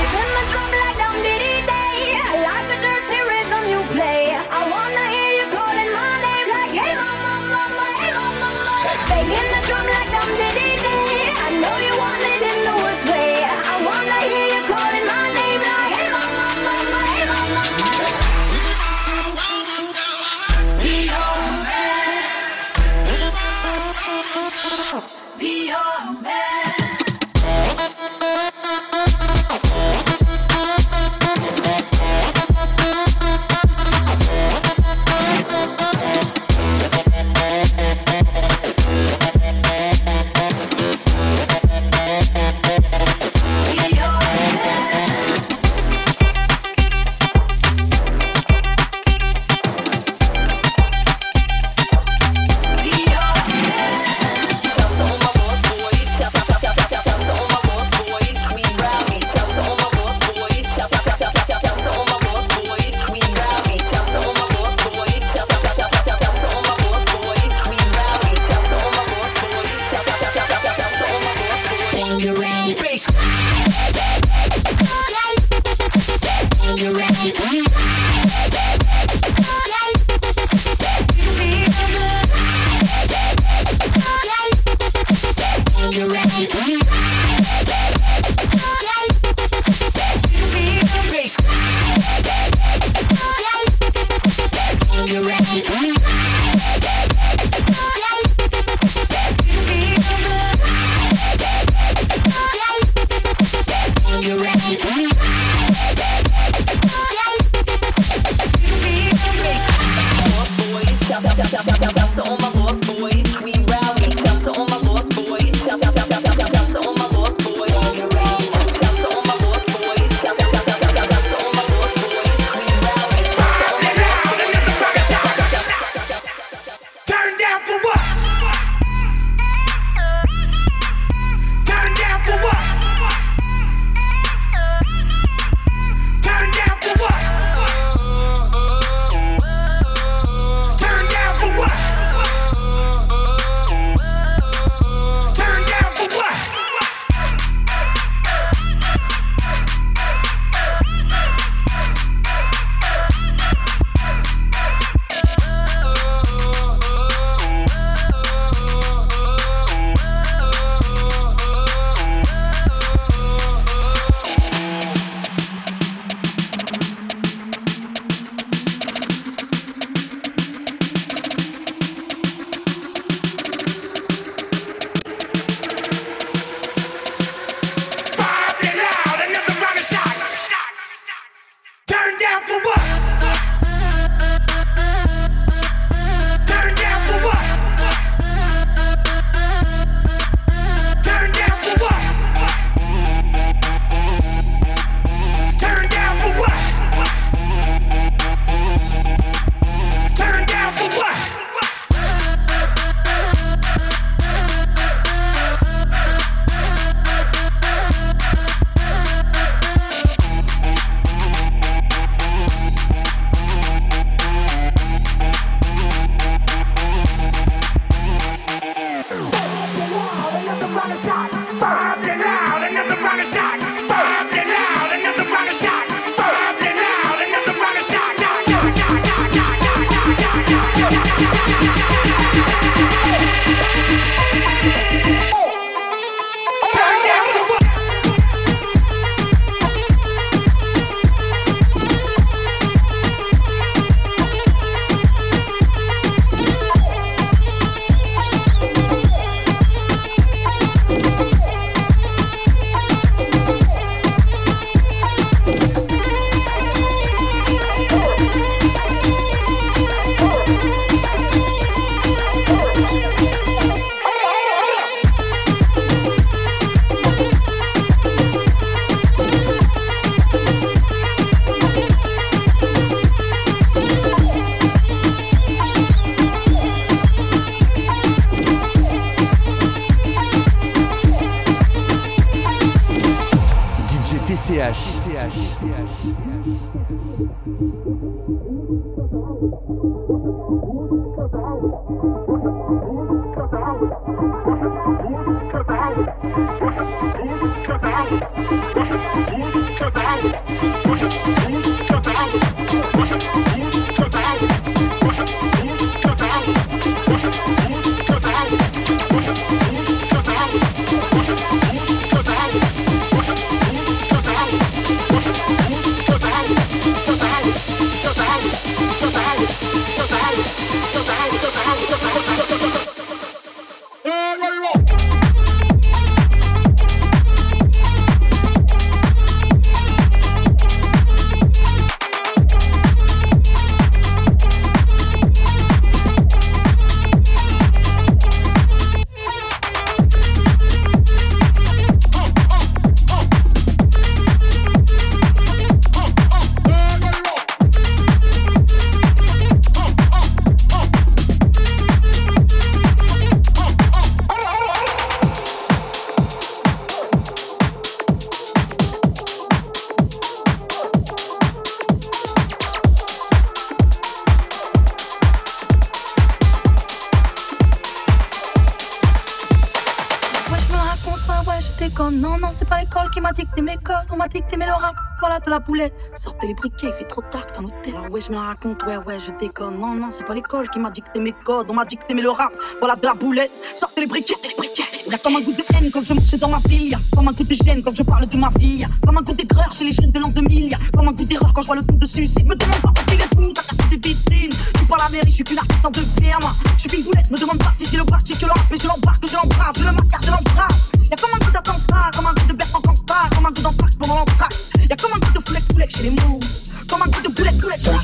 Je me raconte, ouais, ouais, je déconne. Non, non, c'est pas l'école qui m'a dicté mes codes. On m'a dicté mais le rap, voilà de la boulette. Sortez les briquets, les briquets. Y'a comme un goût de haine quand je marche dans ma ville. Y'a comme un goût de gêne quand je parle de ma vie. Comme un goût d'aigreur chez les jeunes de l'an 2000. Y'a Comme un goût d'erreur quand je vois le truc de suicide. Me demande pas ce qu'il est fou, ça casse des vitrines. Je suis pas la mairie, je suis qu'une artiste en deux firmes. Je suis qu'une boulette, me demande pas si j'ai le bras, j'ai que le rap, mais je l'embarque, je l'embrasse, je le marque, je l'embrasse. Y'a comme un goût d'attentat, comme un goût de Bertrand Cantat, comme un goût d'empaque pendant l'entraque. Y'a comme un goût de foulec, foulec chez les mots. Comme un goût de boulette, boulette sur la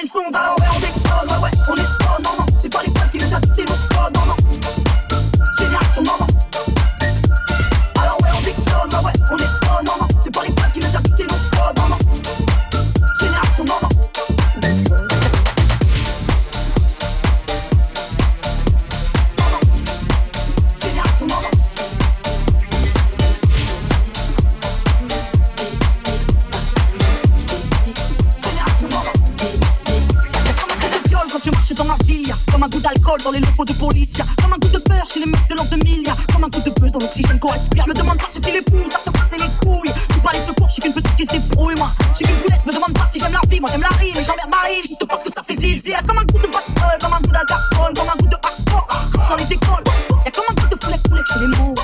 les ondes. Dans les locaux de police, comme un goût de peur chez les mecs de l'an 2000, y'a comme un goût de peu dans l'oxygène qu'on respire. Me demande pas ce qui les pousse à te passer les couilles. Tout pas les secours, je suis qu'une petite qui se débrouille, moi. Je suis qu'une boulette, me demande pas si j'aime la vie, moi j'aime la rime, mais j'emmerde Marie, juste parce que ça fait zizi. Y'a comme un goût de bad comme un goût d'alcool, comme un goût de hardcore dans les écoles. Y'a comme un goût de foulette, foulette chez les mots,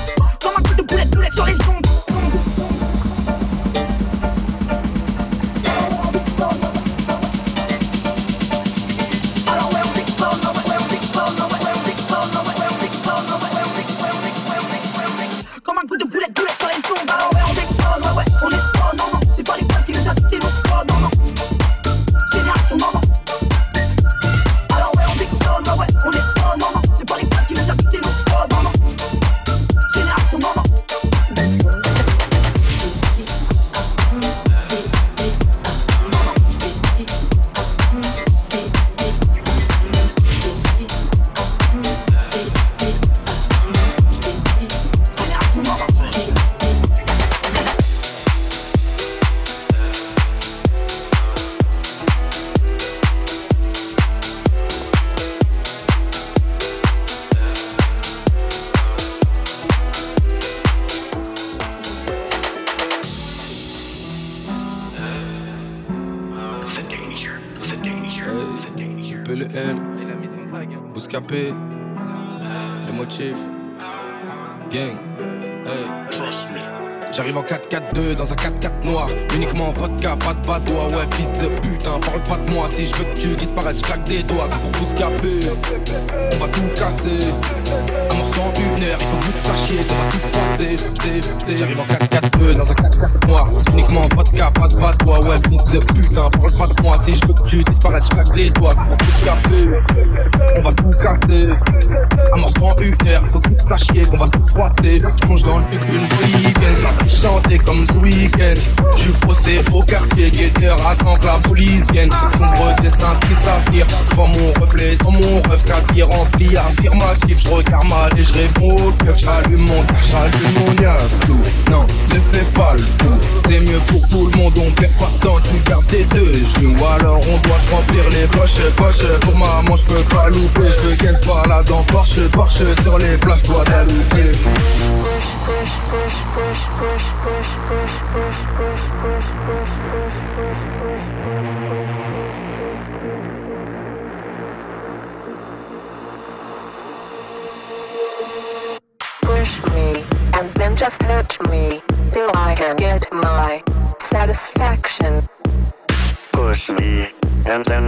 PLL, Bouscapé, les motifs, gang, hey. J'arrive en 4-4-2 dans un 4-4 noir. Uniquement vodka, pas de badois. Ouais fils de putain, parle pas de moi. Si je veux que tu disparaisses, je claque des doigts. C'est pour Bouscapé On va tout casser. Un morceau en une heure, il faut que vous sachiez. Qu'on va tout froisser. J'arrive en 4-4-2 dans un 4-4 noir. Uniquement vodka, pas de badois. Ouais fils de putain, parle pas de moi. Si je veux que tu disparaisses, je claque les doigts. C'est pour Bouscapé On va tout casser. Un morceau en une heure, il faut que vous sachiez. Qu'on va tout froisser. Je plonge dans le viens chanter comme ce week-end. Je suis posté au quartier, guetteur, attends que la police vienne. Sombre destin qui s'affire, Dans mon reflet, dans mon rêve, casier rempli, affirmatif. Je regarde mal et je réponds au keuf, j'allume mon j'allume mon yassou. Non, ne fais pas le fou, c'est mieux pour tout le monde, on perd pas de temps, tu gardes tes deux genoux. Alors on doit se remplir les poches, poches. Pour maman, je peux pas louper, je veux qu'elle se balade en Porsche, Porsche sur les plages and then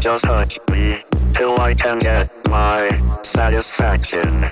just touch me, till I can get my satisfaction.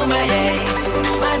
Numai ei Numai,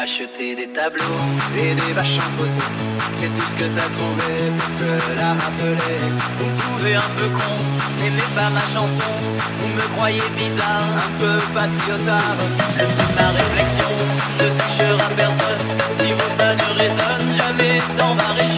Acheter des tableaux et des vaches en c'est tout ce que t'as trouvé pour te la rappeler. Vous me trouvez un peu con, n'aimez pas ma chanson, vous me croyez bizarre, un peu patriotard. Le de ma réflexion ne touchera personne, si vos pas ne résonnent jamais dans ma région.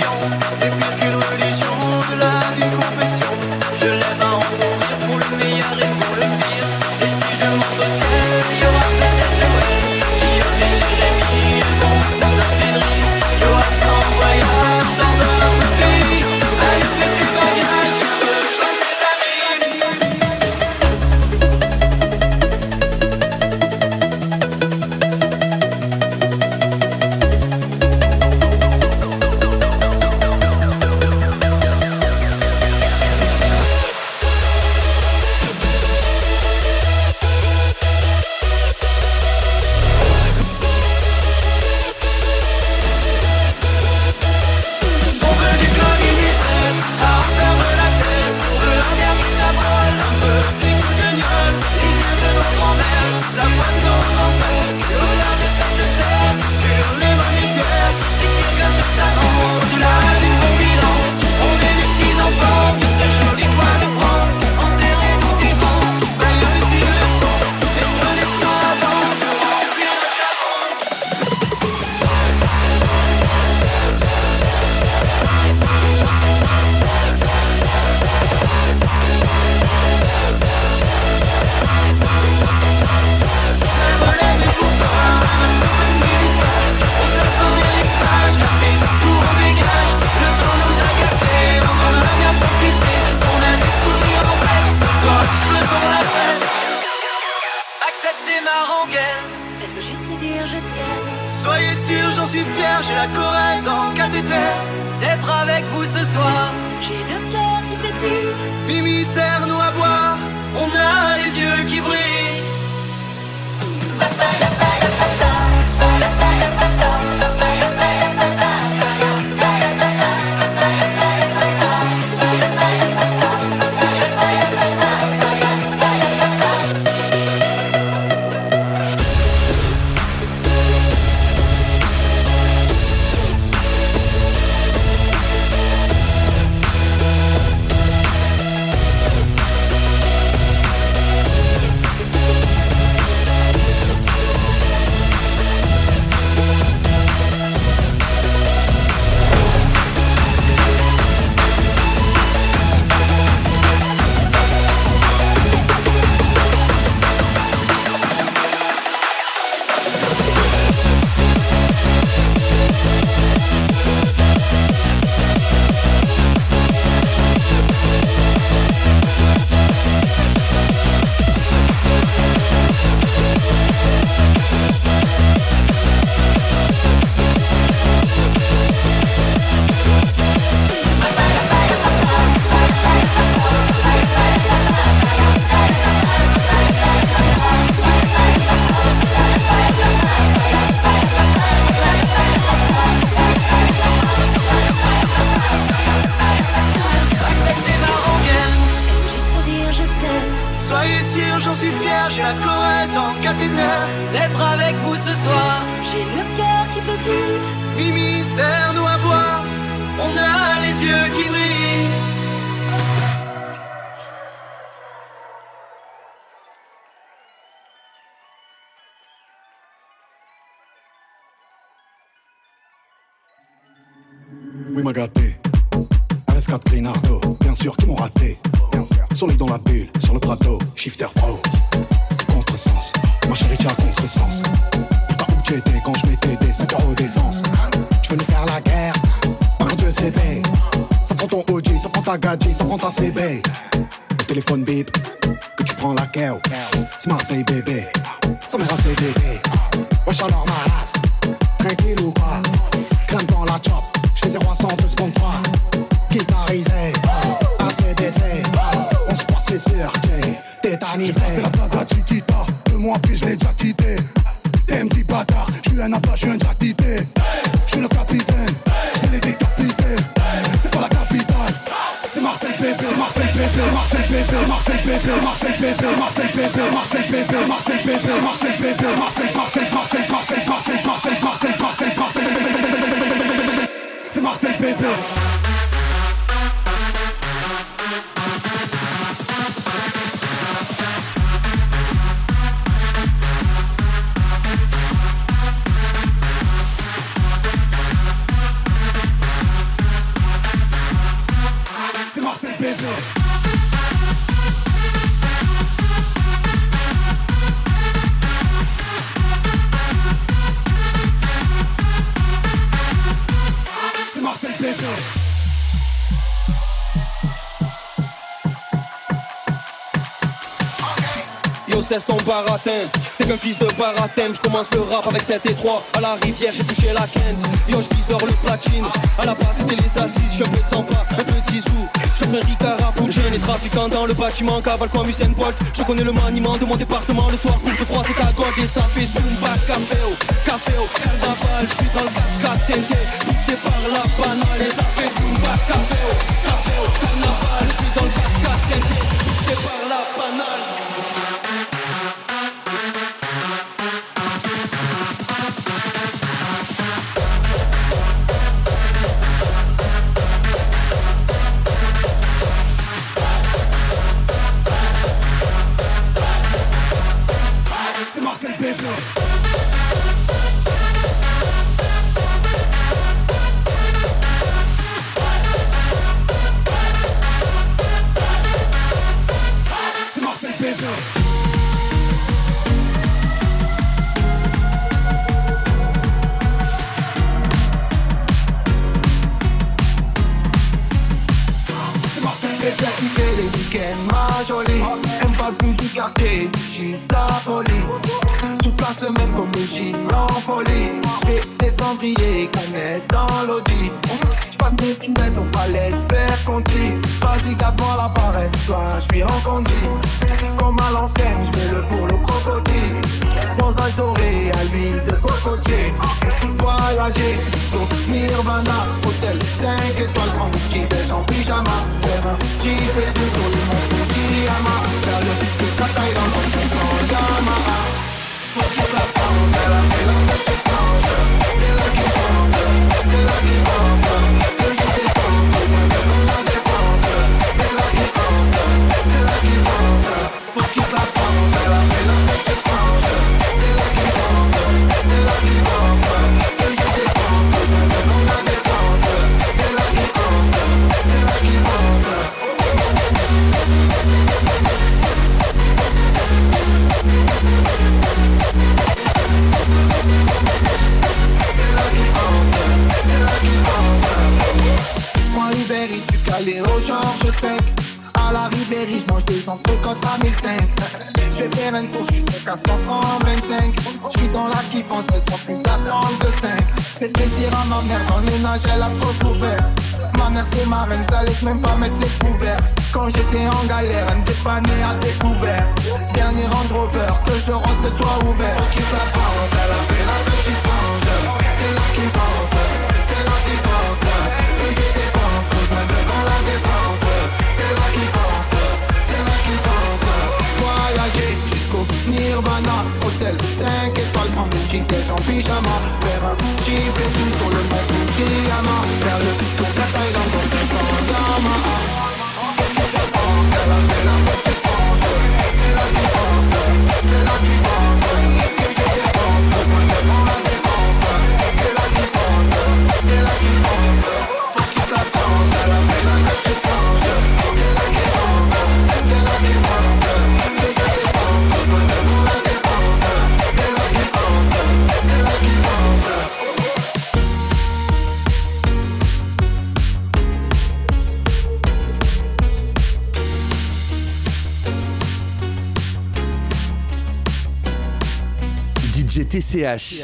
J'en suis fier, j'ai la Corrèze en cathéter. D'être avec vous ce soir, j'ai le cœur qui pétille. Mimi, serre-nous à boire, on a les yeux qui brillent. Baratin. T'es qu'un fils de barathème. Je commence le rap avec 7 et 3. À la rivière, j'ai touché la quinte. Yo, je le platine. À la base, c'était les assises. Je un peu de un peu de zizou. Je fais Ricard Poutine. Les trafiquants dans le bâtiment. Cavale comme Usain Bolt. Je connais le maniement de mon département. Le soir, pour de froid, c'est à God. Et ça fait Zumba, café au, café au, carnaval. Je suis dans le 4 TNT. Pisté par la banale. Et ça fait Zumba, café au, café au, carnaval. Je suis dans le 4 TNT. Pisté par la les week-ends, ma jolie. Pas parle plus du quartier, du chiffre police. Toute la semaine comme le J en folie. J'fais des cendriers qu'on met dans l'audi. J'passe mes finesse au palais, faire conduit. Vas-y, garde-moi l'appareil, toi, j'suis en conduit. Comme à l'ancienne, j'mets le pour le crocodile. Bronzage doré à l'huile de cocotier. Voyager jusqu'au Nirvana, hôtel 5 étoiles, prendre un petit déj en pyjama. Faire un jeep et tout pour le mont Fujiyama. Faire le pic de Thaïlande en 500 Yamaha. Faut que la France, elle a fait la petite frange. C'est là Des entrecôtes à 1005 J'vais faire un tour, j'suis 5 à 125 J'suis dans la kiffance, j'me sens plus d'attendre de 5 J'fais plaisir à ma mère, dans le ménage elle a trop souffert. Ma mère c'est ma reine, t'as laisse même pas mettre les couverts. Quand j'étais en galère, elle me dépannait à découvert Dernier Range Rover, que je rentre le toit ouvert. J'quitte la France, elle a fait la petite frange Nirvana Hôtel 5 étoiles, prendre une petite en pyjama. Faire un et tout sur le mont Fujiyama. Faire le tour de la Thaïlande dans 500 Yamaha. Qu'est-ce que la la petite C'est pense, c'est qui TCH.